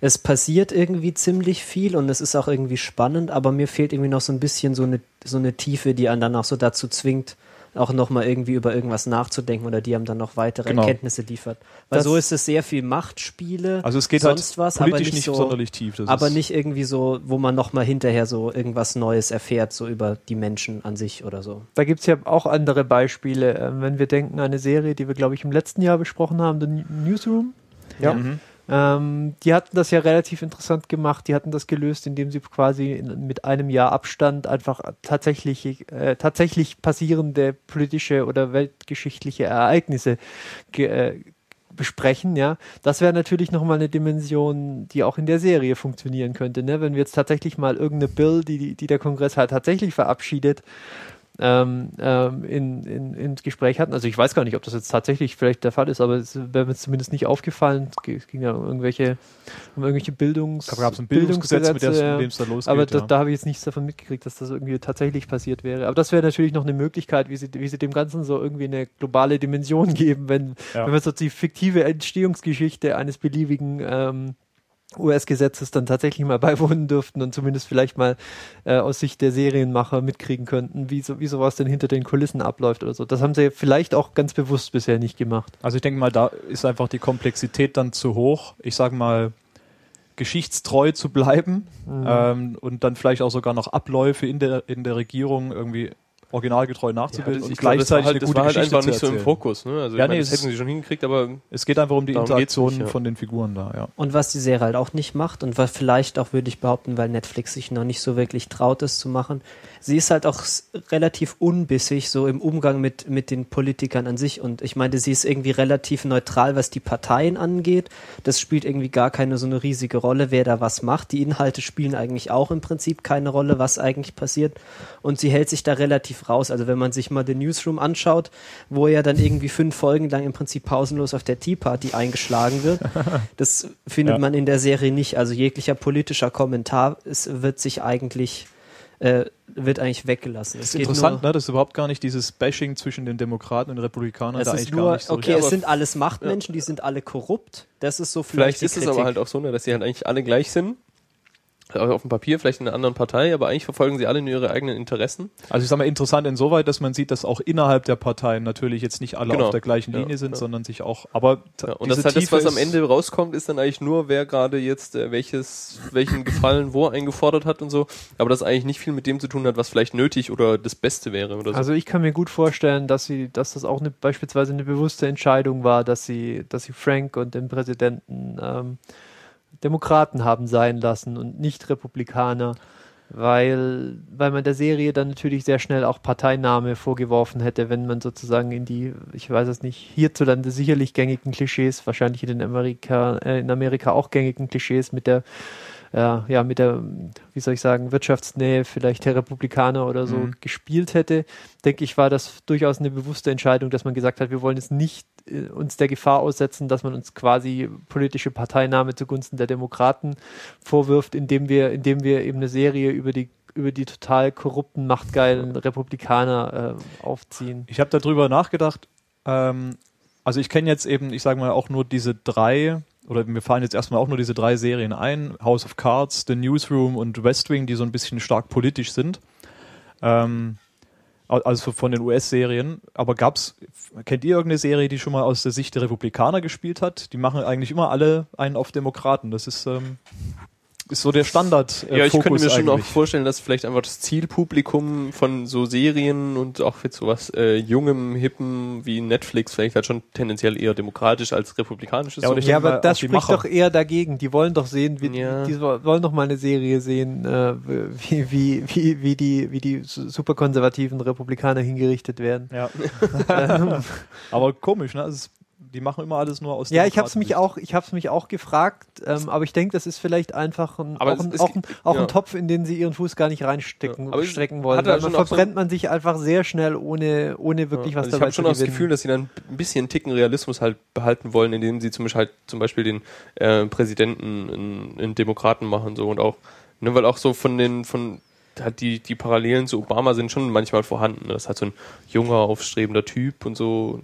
es passiert irgendwie ziemlich viel und es ist auch irgendwie spannend, aber mir fehlt irgendwie noch so ein bisschen so eine, so eine Tiefe, die einen dann auch so dazu zwingt, auch nochmal irgendwie über irgendwas nachzudenken oder die einem dann noch weitere Genau. Erkenntnisse liefert. Weil Das- so ist es sehr viel Machtspiele, Also es geht sonst halt was, aber nicht, nicht so, sonderlich tief. Das aber ist, nicht irgendwie so, wo man nochmal hinterher so irgendwas Neues erfährt, so über die Menschen an sich oder so. da gibt's ja auch andere Beispiele. Ähm, wenn wir denken an eine Serie, die wir, glaube ich, im letzten Jahr besprochen haben, The New- Newsroom. Ja. Mhm. Ähm, die hatten das ja relativ interessant gemacht. Die hatten das gelöst, indem sie quasi in, mit einem Jahr Abstand einfach tatsächlich, äh, tatsächlich passierende politische oder weltgeschichtliche Ereignisse ge äh, besprechen, ja. Das wäre natürlich nochmal eine Dimension, die auch in der Serie funktionieren könnte, ne? Wenn wir jetzt tatsächlich mal irgendeine Bill, die, die, die der Kongress halt tatsächlich verabschiedet, ähm, ähm, in, in, ins Gespräch hatten. Also ich weiß gar nicht, ob das jetzt tatsächlich vielleicht der Fall ist, aber es wäre mir zumindest nicht aufgefallen. Es ging- ja um irgendwelche, um irgendwelche Bildungs Da gab es ein Bildungsgesetz, mit dem es da losgeht. Aber da, ja. da habe ich jetzt nichts davon mitgekriegt, dass das irgendwie tatsächlich passiert wäre. Aber das wäre natürlich noch eine Möglichkeit, wie sie, wie sie dem Ganzen so irgendwie eine globale Dimension geben, wenn, Ja. wenn wir so die fiktive Entstehungsgeschichte eines beliebigen ähm, US-Gesetzes dann tatsächlich mal beiwohnen dürften und zumindest vielleicht mal äh, aus Sicht der Serienmacher mitkriegen könnten, wie, so, wie sowas denn hinter den Kulissen abläuft oder so. Das haben sie vielleicht auch ganz bewusst bisher nicht gemacht. Also ich denke mal, da ist einfach die Komplexität dann zu hoch. Ich sage mal, geschichtstreu zu bleiben Mhm. ähm, und dann vielleicht auch sogar noch Abläufe in der, in der Regierung irgendwie originalgetreu nachzubilden das- und ich glaube, das war gleichzeitig halt, eine das gute war halt Geschichte einfach zu nicht so im. Fokus. Ne? Also Ja, ich meine, nee, das es hätten sie schon hingekriegt, aber Es geht einfach um die Interaktion nicht, ja. von den Figuren da, ja. Und was die Serie halt auch nicht macht und was vielleicht auch, würde ich behaupten, weil Netflix sich noch nicht so wirklich traut, es zu machen, sie ist halt auch relativ unbissig, so im Umgang mit, mit den Politikern an sich. Und ich meine, sie ist irgendwie relativ neutral, was die Parteien angeht. Das spielt irgendwie gar keine so eine riesige Rolle, wer da was macht. Die Inhalte spielen eigentlich auch im Prinzip keine Rolle, was eigentlich passiert. Und sie hält sich da relativ raus. Also wenn man sich mal den Newsroom anschaut, wo ja dann irgendwie fünf Folgen lang im Prinzip pausenlos auf der Tea Party eingeschlagen wird, das findet Ja. man in der Serie nicht. Also jeglicher politischer Kommentar es wird sich eigentlich äh, wird eigentlich weggelassen. Es Das ist interessant, ne? Das ist überhaupt gar nicht dieses Bashing zwischen den Demokraten und den Republikanern Es da ist eigentlich nur, gar nicht so. okay, es sind alles Machtmenschen, die sind alle korrupt. Das ist so vielleicht die ist es aber halt auch so, ne, dass sie halt eigentlich alle gleich sind. Also auf dem Papier vielleicht in einer anderen Partei, aber eigentlich verfolgen sie alle nur ihre eigenen Interessen. Also ich sage mal interessant insoweit, dass man sieht, dass auch innerhalb der Parteien natürlich jetzt nicht alle Genau. auf der gleichen Ja, Linie sind, ja. sondern sich auch. Aber Ja, und diese das halt das, Tiefe was am Ende rauskommt, ist dann eigentlich nur, wer gerade jetzt äh, welches, welchen Gefallen wo eingefordert hat und so. Aber das eigentlich nicht viel mit dem zu tun hat, was vielleicht nötig oder das Beste wäre oder so. Also ich kann mir gut vorstellen, dass sie, dass das auch eine, beispielsweise eine bewusste Entscheidung war, dass sie, dass sie Frank und den Präsidenten ähm, Demokraten haben sein lassen und nicht Republikaner, weil, weil man der Serie dann natürlich sehr schnell auch Parteinahme vorgeworfen hätte, wenn man sozusagen in die, ich weiß es nicht, hierzulande sicherlich gängigen Klischees, wahrscheinlich in den Amerika, äh, in Amerika auch gängigen Klischees mit der äh, ja, mit der, wie soll ich sagen, Wirtschaftsnähe vielleicht der Republikaner oder so Mhm. gespielt hätte, denke ich, war das durchaus eine bewusste Entscheidung, dass man gesagt hat, wir wollen jetzt nicht äh, uns der Gefahr aussetzen, dass man uns quasi politische Parteinahme zugunsten der Demokraten vorwirft, indem wir, indem wir eben eine Serie über die über die total korrupten, machtgeilen Republikaner äh, aufziehen. Ich habe darüber nachgedacht. Ähm, also ich kenne jetzt eben, ich sage mal auch nur diese drei oder mir fallen jetzt erstmal auch nur diese drei Serien ein: House of Cards, The Newsroom und West Wing, die so ein bisschen stark politisch sind. Ähm, al- also von den US-Serien. Aber gab's, kennt ihr irgendeine Serie, die schon mal aus der Sicht der Republikaner gespielt hat? Die machen eigentlich immer alle einen auf Demokraten. Das ist, ähm, ist so der Standard. Äh, ja, ich könnte Fokus mir schon auch vorstellen, dass vielleicht einfach das Zielpublikum von so Serien und auch jetzt sowas äh, jungem, hippen wie Netflix vielleicht halt schon tendenziell eher demokratisch als republikanisch ist. Ja, so. Ja, aber das spricht Macher. doch eher dagegen. Die wollen doch sehen, wie, Ja. die wollen doch mal eine Serie sehen, äh, wie, wie, wie, wie die, wie die su- superkonservativen Republikaner hingerichtet werden. Ja. Aber komisch, ne? Es ist, die machen immer alles nur aus ja, ich habe es mich auch, ich habe mich auch gefragt, ähm, aber ich denke, das ist vielleicht einfach ein, Aber auch, ein, auch, ein, auch ja. ein Topf, in den sie ihren Fuß gar nicht reinstecken, Ja, aber strecken wollen. hat Weil halt man schon auch so verbrennt man sich einfach sehr schnell, ohne, ohne wirklich was also ich dabei habe schon zu auch das. Gefühl, dass sie dann ein bisschen Ticken Realismus halt behalten wollen, indem sie zum Beispiel halt zum Beispiel den äh, Präsidenten in, in Demokraten machen so und auch, ne, weil auch so von den von halt die die Parallelen zu Obama sind schon manchmal vorhanden. Ne? Das ist halt so ein junger aufstrebender Typ und so.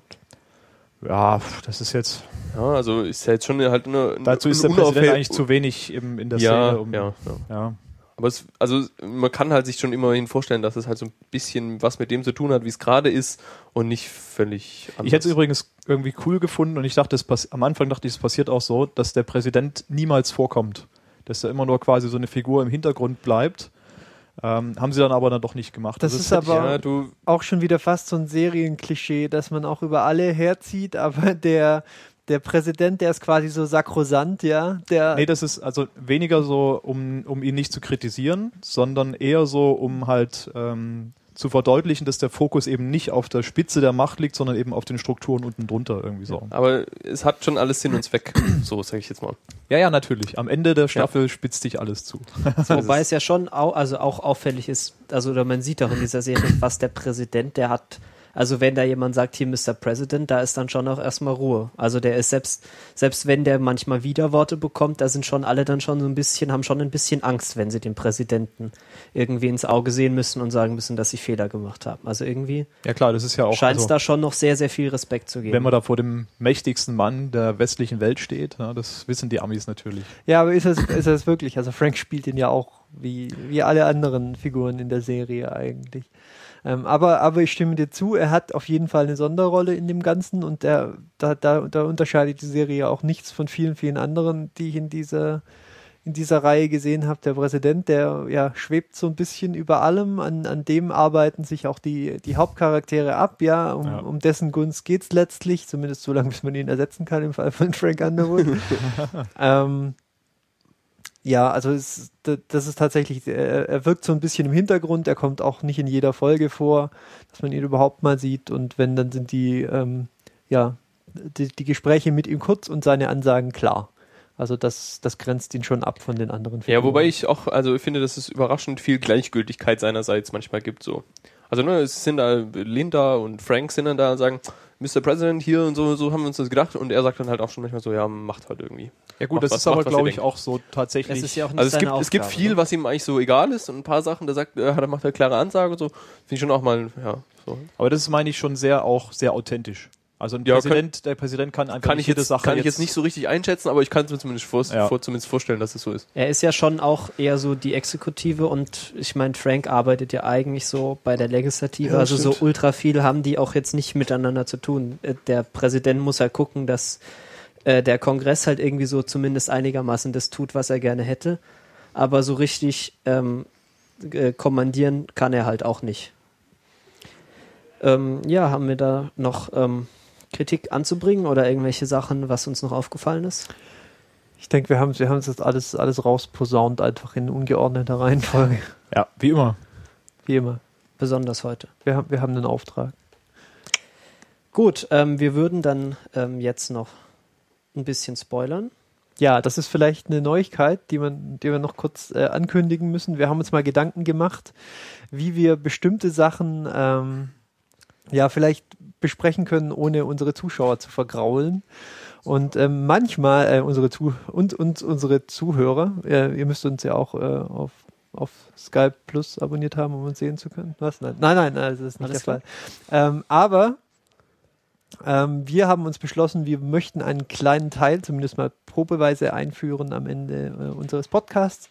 Ja, das ist jetzt. Ja, also ist ja jetzt schon halt eine, Dazu ist der Präsident eigentlich zu wenig im, in der ja, Szene. Um, ja, ja. ja. Aber es, also man kann halt sich schon immerhin vorstellen, dass es halt so ein bisschen was mit dem zu tun hat, wie es gerade ist und nicht völlig anders. Ich hätte es übrigens irgendwie cool gefunden und ich dachte, es am Anfang dachte ich, es passiert auch so, dass der Präsident niemals vorkommt. Dass er immer nur quasi so eine Figur im Hintergrund bleibt. Ähm, haben sie dann aber dann doch nicht gemacht. Das Also ist aber- ja, du, auch schon wieder fast so ein Serienklischee, dass man auch über alle herzieht, aber der, der Präsident, der ist quasi so sakrosant, ja, der, Nee, das ist also weniger so, um, um ihn nicht zu kritisieren, sondern eher so, um halt ähm, zu verdeutlichen, dass der Fokus eben nicht auf der Spitze der Macht liegt, sondern eben auf den Strukturen unten drunter irgendwie so. aber es hat schon alles Sinn und Zweck, so sage ich jetzt mal. Ja, ja, natürlich. Am Ende der Staffel spitzt sich alles zu. Wobei es ja schon au also auch auffällig ist, also oder man sieht auch in dieser Serie, was der Präsident, der hat, also wenn da jemand sagt, hier Mr. President, da ist dann schon auch erstmal Ruhe. Also der ist selbst, selbst wenn der manchmal Widerworte bekommt, da sind schon alle dann schon so ein bisschen, haben schon ein bisschen Angst, wenn sie den Präsidenten irgendwie ins Auge sehen müssen und sagen müssen, dass sie Fehler gemacht haben. Also irgendwie Ja klar, das ist ja auch, scheint es also, da schon noch sehr, sehr viel Respekt zu geben. wenn man da vor dem mächtigsten Mann der westlichen Welt steht, ja, das wissen die Amis natürlich. ja, aber ist es, ist es wirklich, also Frank spielt ihn ja auch wie, wie alle anderen Figuren in der Serie eigentlich. Ähm, aber, aber ich stimme dir zu, er hat auf jeden Fall eine Sonderrolle in dem Ganzen und der, da, da, da unterscheidet die Serie auch nichts von vielen, vielen anderen, die ich in dieser, in dieser Reihe gesehen habe. Der Präsident, der ja schwebt so ein bisschen über allem, an, an dem arbeiten sich auch die, die Hauptcharaktere ab, ja, um, Ja. um dessen Gunst geht's letztlich, zumindest so lange, bis man ihn ersetzen kann im Fall von Frank Underwood. ähm, ja, also es, das ist tatsächlich, er, er wirkt so ein bisschen im Hintergrund, er kommt auch nicht in jeder Folge vor, dass man ihn überhaupt mal sieht und wenn, dann sind die, ähm, ja, die, die Gespräche mit ihm kurz und seine Ansagen klar. Also das, das grenzt ihn schon ab von den anderen Ja, wobei ich auch, also ich finde, dass es überraschend viel Gleichgültigkeit seinerseits manchmal gibt so. Also ne, es sind da Linda und Frank sind dann da und sagen, Mr. President hier und so, so haben wir uns das gedacht und er sagt dann halt auch schon manchmal so, ja, macht halt irgendwie. Ja gut, Macht das was- ist aber, macht, glaube ich, denkt. auch so tatsächlich. Es ist ja auch nicht Also es gibt, es gibt Aufgabe, viel, ne? was ihm eigentlich so egal ist und ein paar Sachen, da sagt, er hat, er macht eine klare Ansage und so. Finde ich schon auch mal, ja, so. aber das ist, meine ich, schon sehr auch sehr authentisch. Also ein Ja, Präsident, der Präsident kann einfach Kann nicht ich jede jetzt, Sache kann ich jetzt nicht so richtig einschätzen, aber ich kann es mir zumindest, vor, Ja. vor, zumindest vorstellen, dass es so ist. Er ist ja schon auch eher so die Exekutive und ich meine, Frank arbeitet ja eigentlich so bei der Legislative. Ja, also so stimmt. ultra viel haben die auch jetzt nicht miteinander zu tun. Äh, Der Präsident muss halt gucken, dass äh, der Kongress halt irgendwie so zumindest einigermaßen das tut, was er gerne hätte. Aber so richtig ähm, äh, kommandieren kann er halt auch nicht. Ähm, ja, haben wir da noch ähm, Kritik anzubringen oder irgendwelche Sachen, was uns noch aufgefallen ist? Ich denke, wir haben wir haben es jetzt alles, alles rausposaunt, einfach in ungeordneter Reihenfolge. Ja, wie immer. Wie immer. Besonders heute. Wir haben, wir haben einen Auftrag. Gut, ähm, wir würden dann ähm, jetzt noch ein bisschen spoilern. Ja, das ist vielleicht eine Neuigkeit, die, man, die wir noch kurz äh, ankündigen müssen. Wir haben uns mal Gedanken gemacht, wie wir bestimmte Sachen ähm, ja vielleicht besprechen können, ohne unsere Zuschauer zu vergraulen. Und ähm, manchmal äh, unsere Zu und, und unsere Zuhörer, äh, ihr müsst uns ja auch äh, auf, auf Skype Plus abonniert haben, um uns sehen zu können. Was? Nein, nein, nein, nein das ist nicht Alles der Fall. Ähm, aber ähm, wir haben uns beschlossen, wir möchten einen kleinen Teil, zumindest mal probeweise einführen am Ende äh, unseres Podcasts,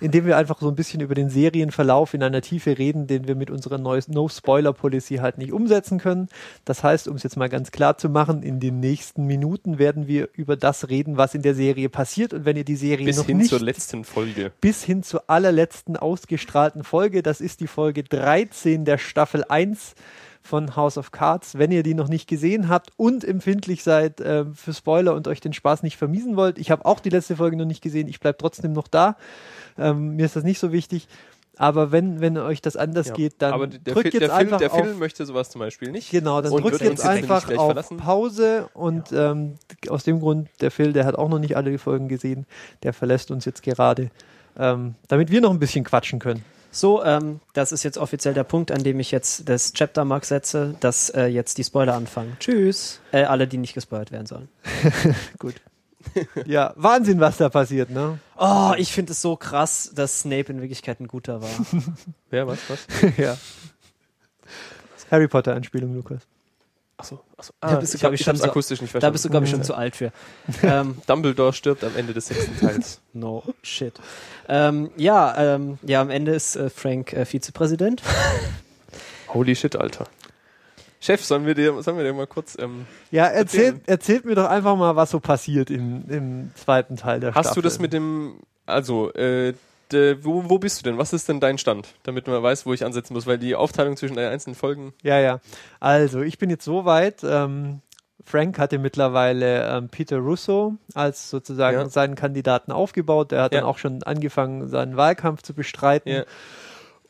indem wir einfach so ein bisschen über den Serienverlauf in einer Tiefe reden, den wir mit unserer No-Spoiler-Policy halt nicht umsetzen können. Das heißt, um es jetzt mal ganz klar zu machen, in den nächsten Minuten werden wir über das reden, was in der Serie passiert. Und wenn ihr die Serie Bis noch hin nicht zur letzten Folge. bis hin zur allerletzten ausgestrahlten Folge. Das ist die Folge 13 der Staffel 1 von House of Cards. Wenn ihr die noch nicht gesehen habt und empfindlich seid äh, für Spoiler und euch den Spaß nicht vermiesen wollt, ich habe auch die letzte Folge noch nicht gesehen, ich bleibe trotzdem noch da. Ähm, mir ist das nicht so wichtig. Aber wenn, wenn euch das anders Ja. geht, dann Aber der, drückt Phil, jetzt der, einfach der auf Phil möchte sowas zum Beispiel nicht. Genau, dann drückt jetzt einfach auf verlassen. Pause und ähm, aus dem Grund, der Phil, der hat auch noch nicht alle Folgen gesehen, der verlässt uns jetzt gerade, ähm, damit wir noch ein bisschen quatschen können. So, ähm, das ist jetzt offiziell der Punkt, an dem ich jetzt das Chaptermark setze, dass äh, jetzt die Spoiler anfangen. Tschüss. Äh, alle, die nicht gespoilert werden sollen. Gut. ja, Wahnsinn, was da passiert, ne? Oh, ich finde es so krass, dass Snape in Wirklichkeit ein guter war. Wer, was, was? ja. Harry Potter Anspielung, Lukas. Achso, achso. Da Ah, bist du, ich ich, ich hab's so- akustisch nicht da verstanden. bist du, glaube ich, schon zu alt für. ähm, Dumbledore stirbt am Ende des sechsten Teils. no shit. Ähm, ja, ähm, ja, am Ende ist äh, Frank äh, Vizepräsident. Holy shit, Alter. Chef, sollen wir dir, sollen wir dir mal kurz. Ähm, Ja, erzählt, Erzählen. erzählt mir doch einfach mal, was so passiert im, im zweiten Teil der hast Staffel. du das mit dem. Also, äh, de, wo, wo bist du denn? Was ist denn dein Stand? Damit man weiß, wo ich ansetzen muss, weil die Aufteilung zwischen den einzelnen Folgen. Ja, ja. Also, ich bin jetzt so weit. Ähm, Frank hatte mittlerweile ähm, Peter Russo als sozusagen Ja. seinen Kandidaten aufgebaut. Der hat Ja. dann auch schon angefangen, seinen Wahlkampf zu bestreiten. Ja.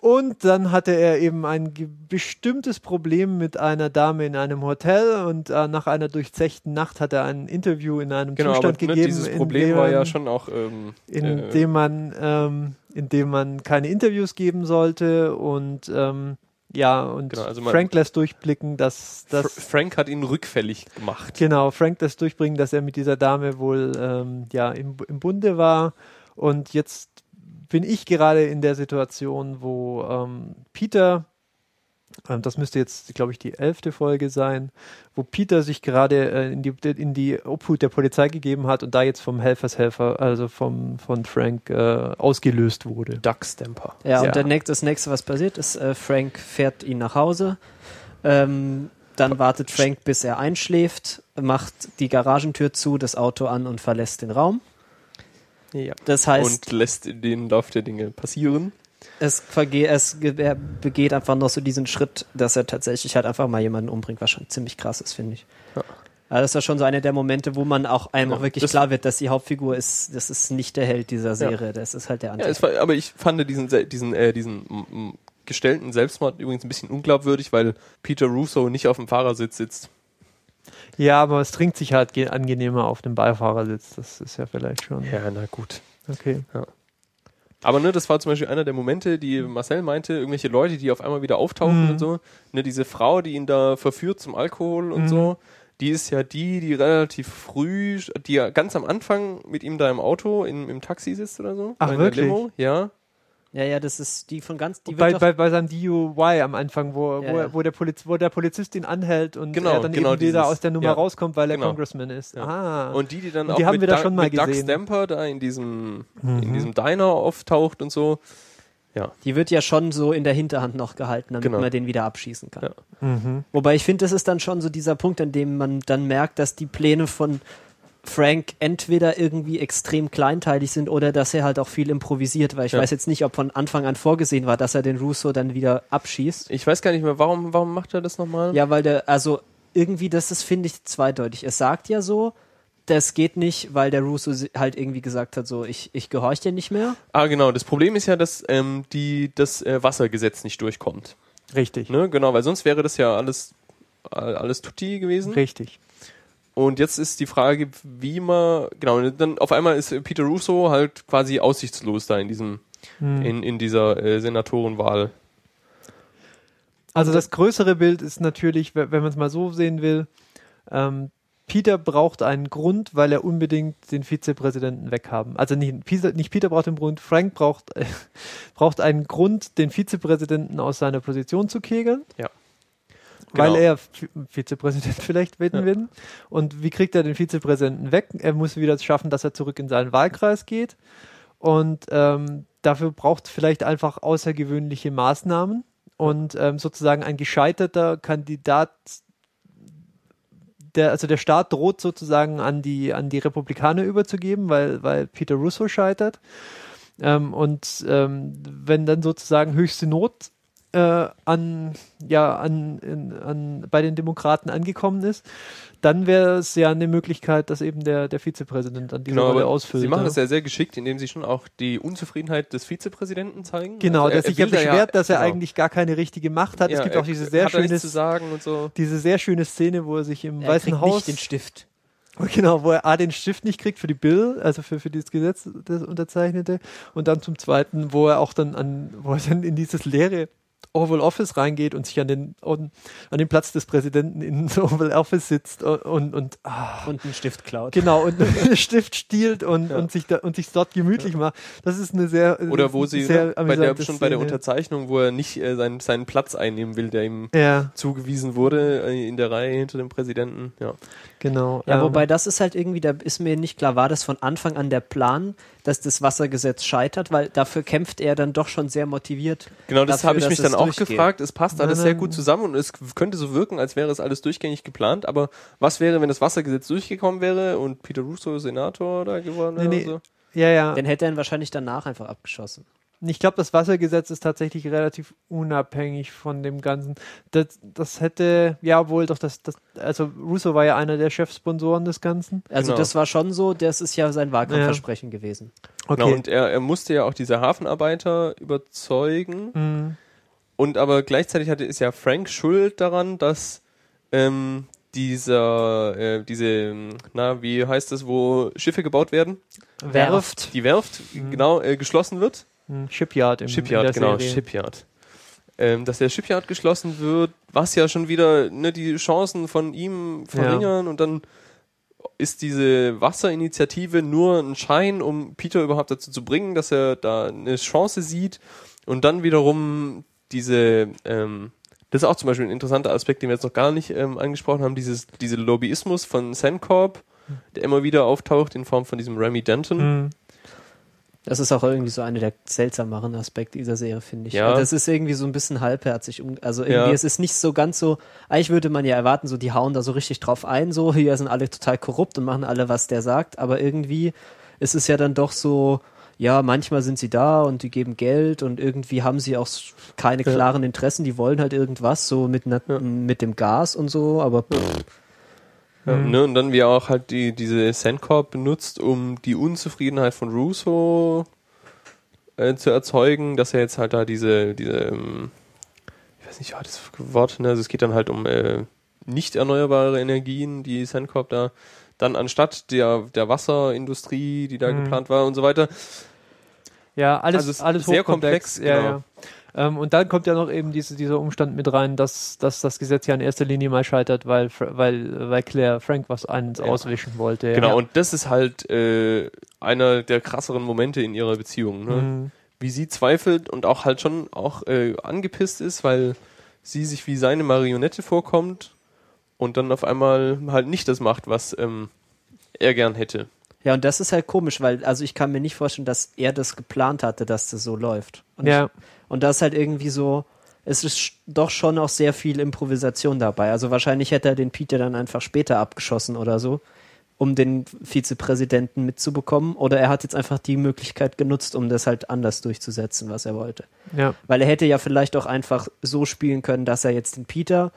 Und dann hatte er eben ein bestimmtes Problem mit einer Dame in einem Hotel und äh, nach einer durchzechten Nacht hat er ein Interview in einem Genau, aber Zustand ne, gegeben, dieses in Problem dem war ja schon auch. Ähm, in äh, dem man ähm, in dem man keine Interviews geben sollte und ähm, ja und Genau, also Frank lässt durchblicken, dass Fr das Frank hat ihn rückfällig gemacht. genau Frank lässt durchbringen, dass er mit dieser Dame wohl ähm, ja im, im Bunde war und jetzt bin ich gerade in der Situation, wo ähm, Peter ähm, das müsste jetzt, glaube ich, die elfte Folge sein, wo Peter sich gerade äh, in, die, in die Obhut der Polizei gegeben hat und da jetzt vom Helfershelfer, also vom, von Frank, äh, ausgelöst wurde. Duckstamper. Ja, Ja. und der nächste, das nächste, was passiert, ist, äh, Frank fährt ihn nach Hause. Ähm, dann wartet Frank, bis er einschläft, macht die Garagentür zu, das Auto an und verlässt den Raum. Ja. Das heißt, und lässt den Lauf der Dinge passieren. es, verge es er begeht einfach noch so diesen Schritt, dass er tatsächlich halt einfach mal jemanden umbringt, was schon ziemlich krass ist, finde ich. Ja. Also das ist ja schon so einer der Momente, wo man auch einem Ja, auch wirklich klar wird, dass die Hauptfigur ist, das ist nicht der Held dieser Serie, das ist halt der Ja, andere. war, aber ich fand diesen, se- diesen, äh, diesen gestellten Selbstmord übrigens ein bisschen unglaubwürdig, weil Peter Russo nicht auf dem Fahrersitz sitzt. Ja, aber es trinkt sich halt ge- angenehmer auf dem Beifahrersitz. Das ist ja vielleicht schon. Ja, na gut. Okay. Aber ne, das war zum Beispiel einer der Momente, die Marcel meinte, irgendwelche Leute, die auf einmal wieder auftauchen Mhm. und so. Ne, diese Frau, die ihn da verführt zum Alkohol und Mhm. so, die ist ja die, die relativ früh, die ja ganz am Anfang mit ihm da im Auto, in, im Taxi sitzt oder so. Ach, Oder in der wirklich? Limo. Ja. Ja, ja, das ist die von ganz, die Bei, bei, bei seinem DUI am Anfang, wo, Ja, wo, ja. wo, der Poliz wo der Polizist ihn anhält und Genau, er dann genau eben wieder aus der Nummer ja. rauskommt, weil er Genau. Congressman ist. Ja. Ah. Und die, die dann Und auch die haben mit, wir da Doug- schon mal mit Doug. Stamper da in diesem, Mhm. in diesem Diner auftaucht und so. die wird ja schon so in der Hinterhand noch gehalten, damit Genau. man den wieder abschießen kann. Ja. mhm. Wobei ich finde, das ist dann schon so dieser Punkt, an dem man dann merkt, dass die Pläne von Frank entweder irgendwie extrem kleinteilig sind oder dass er halt auch viel improvisiert, weil ich Ja. weiß jetzt nicht, ob von Anfang an vorgesehen war, dass er den Russo dann wieder abschießt. Ich weiß gar nicht mehr, warum, warum macht er das nochmal? Ja, weil der, also irgendwie, das ist, finde ich, zweideutig. Es sagt ja so, das geht nicht, weil der Russo halt irgendwie gesagt hat, so, ich, ich gehorche dir nicht mehr. Ah, genau. Das Problem ist ja, dass ähm, die, das äh, Wassergesetz nicht durchkommt. Richtig. Ne? Genau, weil sonst wäre das ja alles, all- alles tutti gewesen. Richtig. Und jetzt ist die Frage, wie man, genau, dann auf einmal ist Peter Russo halt quasi aussichtslos da in diesem, Mhm. in, in dieser äh, Senatorenwahl. Also das größere Bild ist natürlich, we- wenn man es mal so sehen will, ähm, Peter braucht einen Grund, weil er unbedingt den Vizepräsidenten weghaben. Also nicht Peter, nicht Peter braucht den Grund, Frank braucht, äh, braucht einen Grund, den Vizepräsidenten aus seiner Position zu kegeln. Ja. Weil Genau. er Vi- Vizepräsident vielleicht werden Ja. will. Und wie kriegt er den Vizepräsidenten weg? Er muss wieder schaffen, dass er zurück in seinen Wahlkreis geht. Und ähm, dafür braucht es vielleicht einfach außergewöhnliche Maßnahmen. Und ähm, sozusagen ein gescheiterter Kandidat, der, also der Staat droht sozusagen an die, an die Republikaner überzugeben, weil, weil Peter Russo scheitert. Ähm, und ähm, wenn dann sozusagen höchste Not äh, an, ja, an, in, an, bei den Demokraten angekommen ist, dann wäre es ja eine Möglichkeit, dass eben der, der Vizepräsident an diese Genau, Rolle ausfüllt. sie machen ja. das ja sehr geschickt, indem sie schon auch die Unzufriedenheit des Vizepräsidenten zeigen. Genau, Also er- der sich ja beschwert, dass er genau. eigentlich gar keine richtige Macht hat. Ja, es gibt er auch diese sehr, schöne, zu sagen und so. diese sehr schöne Szene, wo er sich im Er Weißen kriegt Haus nicht den Stift. Genau, wo er A den Stift nicht kriegt für die Bill, also für, für dieses Gesetz, das unterzeichnete, und dann zum zweiten, wo er auch dann an, wo er dann in dieses leere Oval Office reingeht und sich an den, an, an den Platz des Präsidenten in das Oval Office sitzt und, und, und ah, Und einen Stift klaut. genau, und einen Stift stiehlt und, Ja. und sich da, und sich dort gemütlich macht. Das ist eine sehr, Oder wo sie sehr ne, bei der, schon bei der Szene. Unterzeichnung, wo er nicht äh, seinen, seinen Platz einnehmen will, der ihm Ja, zugewiesen wurde äh, in der Reihe hinter dem Präsidenten. Ja. Genau. Ja, ähm, wobei das ist halt irgendwie, da ist mir nicht klar, war das von Anfang an der Plan, dass das Wassergesetz scheitert, weil dafür kämpft er dann doch schon sehr motiviert. Genau, das habe ich mich dann auch durchgeht. gefragt. Es passt alles sehr gut zusammen und es könnte so wirken, als wäre es alles durchgängig geplant. Aber was wäre, wenn das Wassergesetz durchgekommen wäre und Peter Russo Senator da geworden wäre? Nee, nee. so? ja, ja. Dann hätte er ihn wahrscheinlich danach einfach abgeschossen. Ich glaube, das Wassergesetz ist tatsächlich relativ unabhängig von dem Ganzen. Das, das hätte, ja, wohl doch, das, das, also Russo war ja einer der Chefsponsoren des Ganzen. Also Genau. das war schon so, das ist ja sein Wahlkampfversprechen gewesen. Genau, und er, er musste ja auch diese Hafenarbeiter überzeugen. Mhm. Und aber gleichzeitig hatte, ist ja Frank schuld daran, dass ähm, dieser, äh, diese, na, wie heißt es, wo Schiffe gebaut werden? Werft. Die Werft, Mhm. genau, äh, geschlossen wird. Mhm. Shipyard im Shipyard, in genau, Serie. Shipyard. Ähm, dass der Shipyard geschlossen wird, was ja schon wieder ne, die Chancen von ihm verringern und dann ist diese Wasserinitiative nur ein Schein, um Peter überhaupt dazu zu bringen, dass er da eine Chance sieht und dann wiederum diese, ähm, das ist auch zum Beispiel ein interessanter Aspekt, den wir jetzt noch gar nicht ähm, angesprochen haben, dieses, diese Lobbyismus von Sandcorp, der immer wieder auftaucht in Form von diesem Remy Denton. Mhm. Das ist auch irgendwie so einer der seltsameren Aspekte dieser Serie, finde ich. Ja. Das ist irgendwie so ein bisschen halbherzig. Also irgendwie, Ja. es ist nicht so ganz so, eigentlich würde man ja erwarten, so die hauen da so richtig drauf ein, so hier sind alle total korrupt und machen alle, was der sagt, aber irgendwie es ist ja dann doch so, ja, manchmal sind sie da und die geben Geld und irgendwie haben sie auch keine klaren Interessen, die wollen halt irgendwas, so mit, na, Ja. mit dem Gas und so, aber pff, Mhm. ne, und dann wie er auch halt die, diese Sandcorp benutzt, um die Unzufriedenheit von Russo äh, zu erzeugen, dass er jetzt halt da diese, diese, ähm, ich weiß nicht, ja, das Wort, ne, also es geht dann halt um äh, nicht erneuerbare Energien, die Sandcorp da dann anstatt der, der Wasserindustrie, die da Mhm. geplant war und so weiter. Ja, alles, Also alles sehr hochkomplex. komplex, ja, genau. ja. Ähm, und dann kommt ja noch eben diese, dieser Umstand mit rein, dass, dass das Gesetz ja in erster Linie mal scheitert, weil, weil, weil Claire Frank was eins Ja. auswischen wollte. Ja. Genau, und das ist halt äh, einer der krasseren Momente in ihrer Beziehung. Ne? Mhm. wie sie zweifelt und auch halt schon auch äh, angepisst ist, weil sie sich wie seine Marionette vorkommt und dann auf einmal halt nicht das macht, was ähm, er gern hätte. Ja, und das ist halt komisch, weil, also ich kann mir nicht vorstellen, dass er das geplant hatte, dass das so läuft. Und Ja, Und das ist halt irgendwie so, es ist doch schon auch sehr viel Improvisation dabei. Also wahrscheinlich hätte er den Peter dann einfach später abgeschossen oder so, um den Vizepräsidenten mitzubekommen. Oder er hat jetzt einfach die Möglichkeit genutzt, um das halt anders durchzusetzen, was er wollte. ja. Weil er hätte ja vielleicht auch einfach so spielen können, dass er jetzt den Peter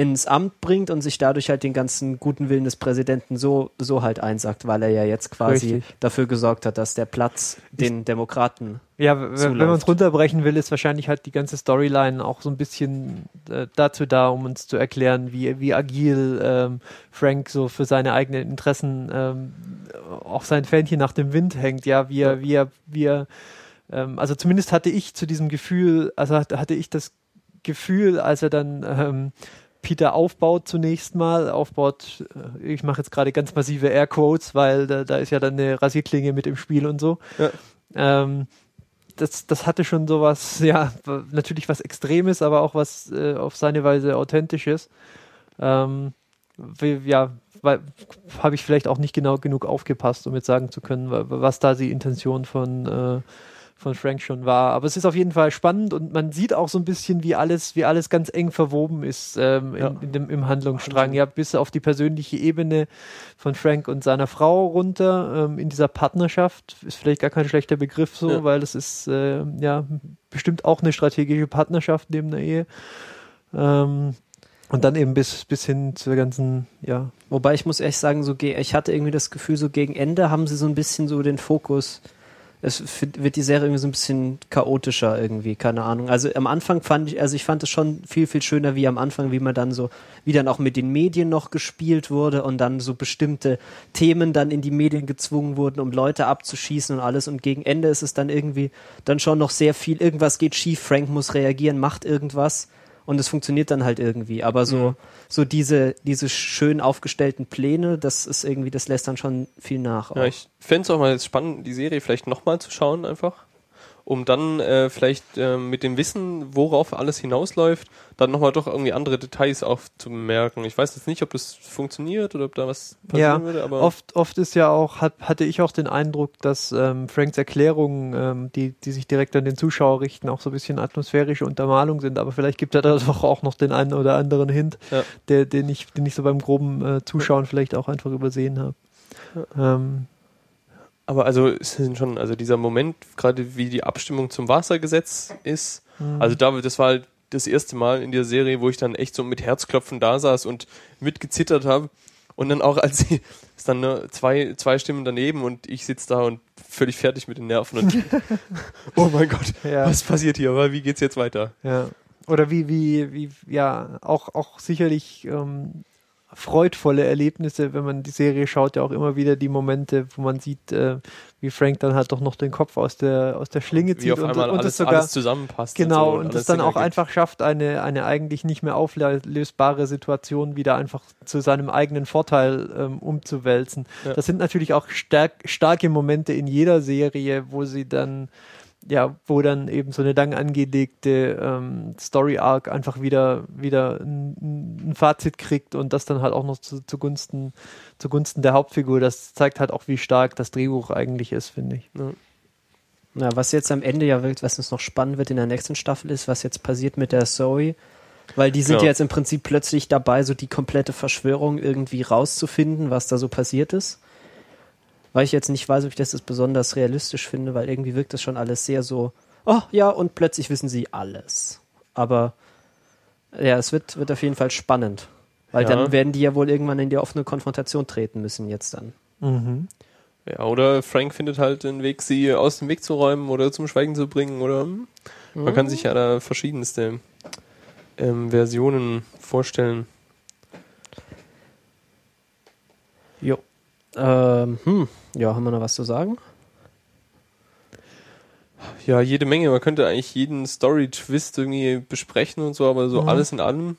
ins Amt bringt und sich dadurch halt den ganzen guten Willen des Präsidenten so, so halt einsagt, weil er ja jetzt quasi Richtig. dafür gesorgt hat, dass der Platz den Demokraten Ja, w- wenn man es zuläuft. runterbrechen will, ist wahrscheinlich halt die ganze Storyline auch so ein bisschen äh, dazu da, um uns zu erklären, wie, wie agil ähm, Frank so für seine eigenen Interessen ähm, auch sein Fähnchen nach dem Wind hängt, ja, wie er, wie er, wie er ähm, also zumindest hatte ich zu diesem Gefühl, also hatte hatte ich das Gefühl, als er dann ähm, Peter aufbaut zunächst mal, aufbaut, äh, ich mache jetzt gerade ganz massive Airquotes, weil da, da ist ja dann eine Rasierklinge mit im Spiel und so. Ja. Ähm, das, das hatte schon sowas, ja, natürlich was Extremes, aber auch was äh, auf seine Weise Authentisches. Ähm, wie, ja, habe ich vielleicht auch nicht genau genug aufgepasst, um jetzt sagen zu können, wa- was da die Intention von, äh, von Frank schon war. Aber es ist auf jeden Fall spannend und man sieht auch so ein bisschen, wie alles, wie alles ganz eng verwoben ist ähm, Ja. in, in dem, im Handlungsstrang. Ja, bis auf die persönliche Ebene von Frank und seiner Frau runter ähm, in dieser Partnerschaft. Ist vielleicht gar kein schlechter Begriff so, Ja. weil es ist äh, ja bestimmt auch eine strategische Partnerschaft neben der Ehe. Ähm, und dann eben bis, bis hin zur ganzen, ja, Wobei ich muss ehrlich sagen, so ich hatte irgendwie das Gefühl, so gegen Ende haben sie so ein bisschen so den Fokus. Es wird die Serie irgendwie so ein bisschen chaotischer irgendwie, keine Ahnung. Also am Anfang fand ich, also ich fand es schon viel, viel schöner wie am Anfang, wie man dann so, wie dann auch mit den Medien noch gespielt wurde und dann so bestimmte Themen dann in die Medien gezwungen wurden, um Leute abzuschießen und alles. Und gegen Ende ist es dann irgendwie dann schon noch sehr viel, irgendwas geht schief, Frank muss reagieren, macht irgendwas. Und es funktioniert dann halt irgendwie. Aber so, so diese, diese schön aufgestellten Pläne, das ist irgendwie, das lässt dann schon viel nach. Ja, ich fände es auch mal spannend, die Serie vielleicht nochmal zu schauen einfach. Um dann äh, vielleicht äh, mit dem Wissen, worauf alles hinausläuft, dann nochmal doch irgendwie andere Details aufzumerken. Ich weiß jetzt nicht, ob das funktioniert oder ob da was passieren Ja, würde, aber Oft, oft ist ja auch, hat, hatte ich auch den Eindruck, dass ähm, Franks Erklärungen, ähm, die, die sich direkt an den Zuschauer richten, auch so ein bisschen atmosphärische Untermalung sind. Aber vielleicht gibt er da doch auch noch den einen oder anderen Hint, Ja. der, den, ich, den ich so beim groben äh, Zuschauen vielleicht auch einfach übersehen habe. Ähm, Aber also es sind schon, also dieser Moment, gerade wie die Abstimmung zum Wassergesetz ist, Mhm. also da, das war halt das erste Mal in der Serie, wo ich dann echt so mit Herzklopfen da saß und mitgezittert habe. Und dann auch, als sie, ist dann ne, zwei, zwei Stimmen daneben und ich sitze da und völlig fertig mit den Nerven und oh mein Gott, Ja. was passiert hier? Aber wie geht's jetzt weiter? Ja. Oder wie, wie, wie, ja, auch, auch sicherlich ähm, freudvolle Erlebnisse, wenn man die Serie schaut, ja auch immer wieder die Momente, wo man sieht, äh, wie Frank dann halt doch noch den Kopf aus der, aus der Schlinge zieht und, und alles, das sogar alles zusammenpasst. Genau, so und, alles das dann auch ergibt. einfach schafft, eine, eine eigentlich nicht mehr auflösbare Situation wieder einfach zu seinem eigenen Vorteil ähm, umzuwälzen. Ja. Das sind natürlich auch stark, starke Momente in jeder Serie, wo sie dann, ja, wo dann eben so eine lang angelegte ähm, Story-Arc einfach wieder, wieder ein, ein Fazit kriegt und das dann halt auch noch zu, zugunsten, zugunsten der Hauptfigur. Das zeigt halt auch, wie stark das Drehbuch eigentlich ist, finde ich. Ja, was jetzt am Ende ja wirklich, was uns noch spannend wird in der nächsten Staffel ist, was jetzt passiert mit der Zoe. Weil die sind Ja. ja jetzt im Prinzip plötzlich dabei, so die komplette Verschwörung irgendwie rauszufinden, was da so passiert ist. Weil ich jetzt nicht weiß, ob ich das jetzt besonders realistisch finde, weil irgendwie wirkt das schon alles sehr so, oh ja, und plötzlich wissen sie alles. Aber ja, es wird, wird auf jeden Fall spannend. Weil Ja. dann werden die ja wohl irgendwann in die offene Konfrontation treten müssen jetzt dann. Mhm. Ja, oder Frank findet halt den Weg, sie aus dem Weg zu räumen oder zum Schweigen zu bringen oder hm, man kann sich ja da verschiedenste ähm, Versionen vorstellen. Ähm, hm. Ja, haben wir noch was zu sagen? Ja, jede Menge. Man könnte eigentlich jeden Story-Twist irgendwie besprechen und so, aber so Mhm. alles in allem.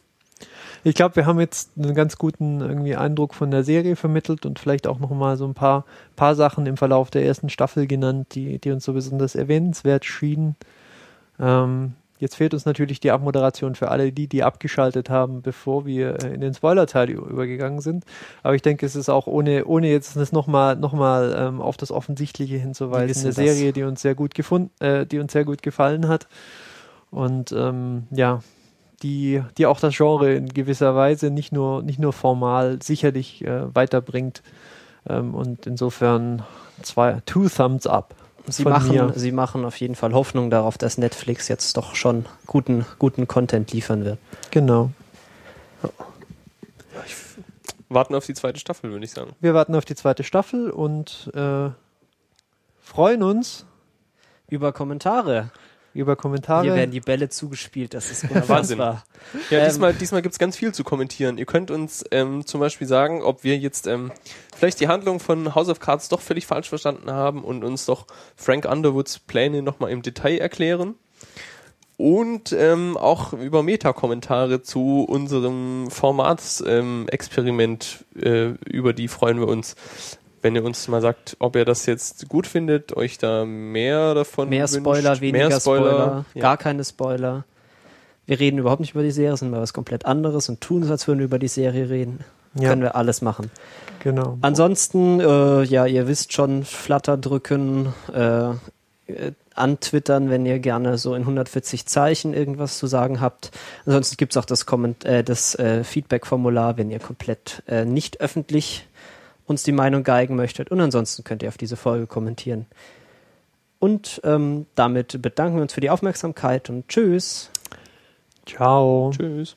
Ich glaube, wir haben jetzt einen ganz guten irgendwie Eindruck von der Serie vermittelt und vielleicht auch noch mal so ein paar, paar Sachen im Verlauf der ersten Staffel genannt, die, die uns so besonders erwähnenswert schienen. Ähm, jetzt fehlt uns natürlich die Abmoderation für alle die, die abgeschaltet haben, bevor wir äh, in den Spoiler-Teil übergegangen sind. Aber ich denke, es ist auch ohne, ohne jetzt das nochmal noch mal, ähm, auf das Offensichtliche hinzuweisen, eine das. Serie, die uns sehr gut gefunden, äh, die uns sehr gut gefallen hat. Und ähm, ja, die, die auch das Genre in gewisser Weise nicht nur, nicht nur formal sicherlich äh, weiterbringt. Ähm, und insofern zwei, two thumbs up. Sie machen, mir. sie machen auf jeden Fall Hoffnung darauf, dass Netflix jetzt doch schon guten, guten Content liefern wird. Genau. Warten auf die zweite Staffel, würde ich sagen. Wir warten auf die zweite Staffel und äh, freuen uns Über Kommentare. Über Kommentare. Hier werden die Bälle zugespielt, das ist Wahnsinn. Ja, Ähm, diesmal, diesmal gibt's ganz viel zu kommentieren. Ihr könnt uns ähm, zum Beispiel sagen, ob wir jetzt ähm, vielleicht die Handlung von House of Cards doch völlig falsch verstanden haben und uns doch Frank Underwoods Pläne nochmal im Detail erklären. Und ähm, auch über Meta-Kommentare zu unserem Formatsexperiment, äh, über die freuen wir uns. Wenn ihr uns mal sagt, ob ihr das jetzt gut findet, euch da mehr davon Mehr wünscht, Spoiler, weniger mehr Spoiler, Spoiler, Ja. gar keine Spoiler. Wir reden überhaupt nicht über die Serie, sind mal was komplett anderes und tun so, als würden wir über die Serie reden. Ja. Können wir alles machen. genau. Ansonsten, äh, ja, ihr wisst schon, Flatter drücken, äh, antwittern, wenn ihr gerne so in 140 Zeichen irgendwas zu sagen habt. Ansonsten gibt's auch das, Komment äh, das äh, Feedback-Formular, wenn ihr komplett äh, nicht öffentlich uns die Meinung geigen möchtet. Und ansonsten könnt ihr auf diese Folge kommentieren. Und ähm, damit bedanken wir uns für die Aufmerksamkeit und tschüss. Ciao. Tschüss.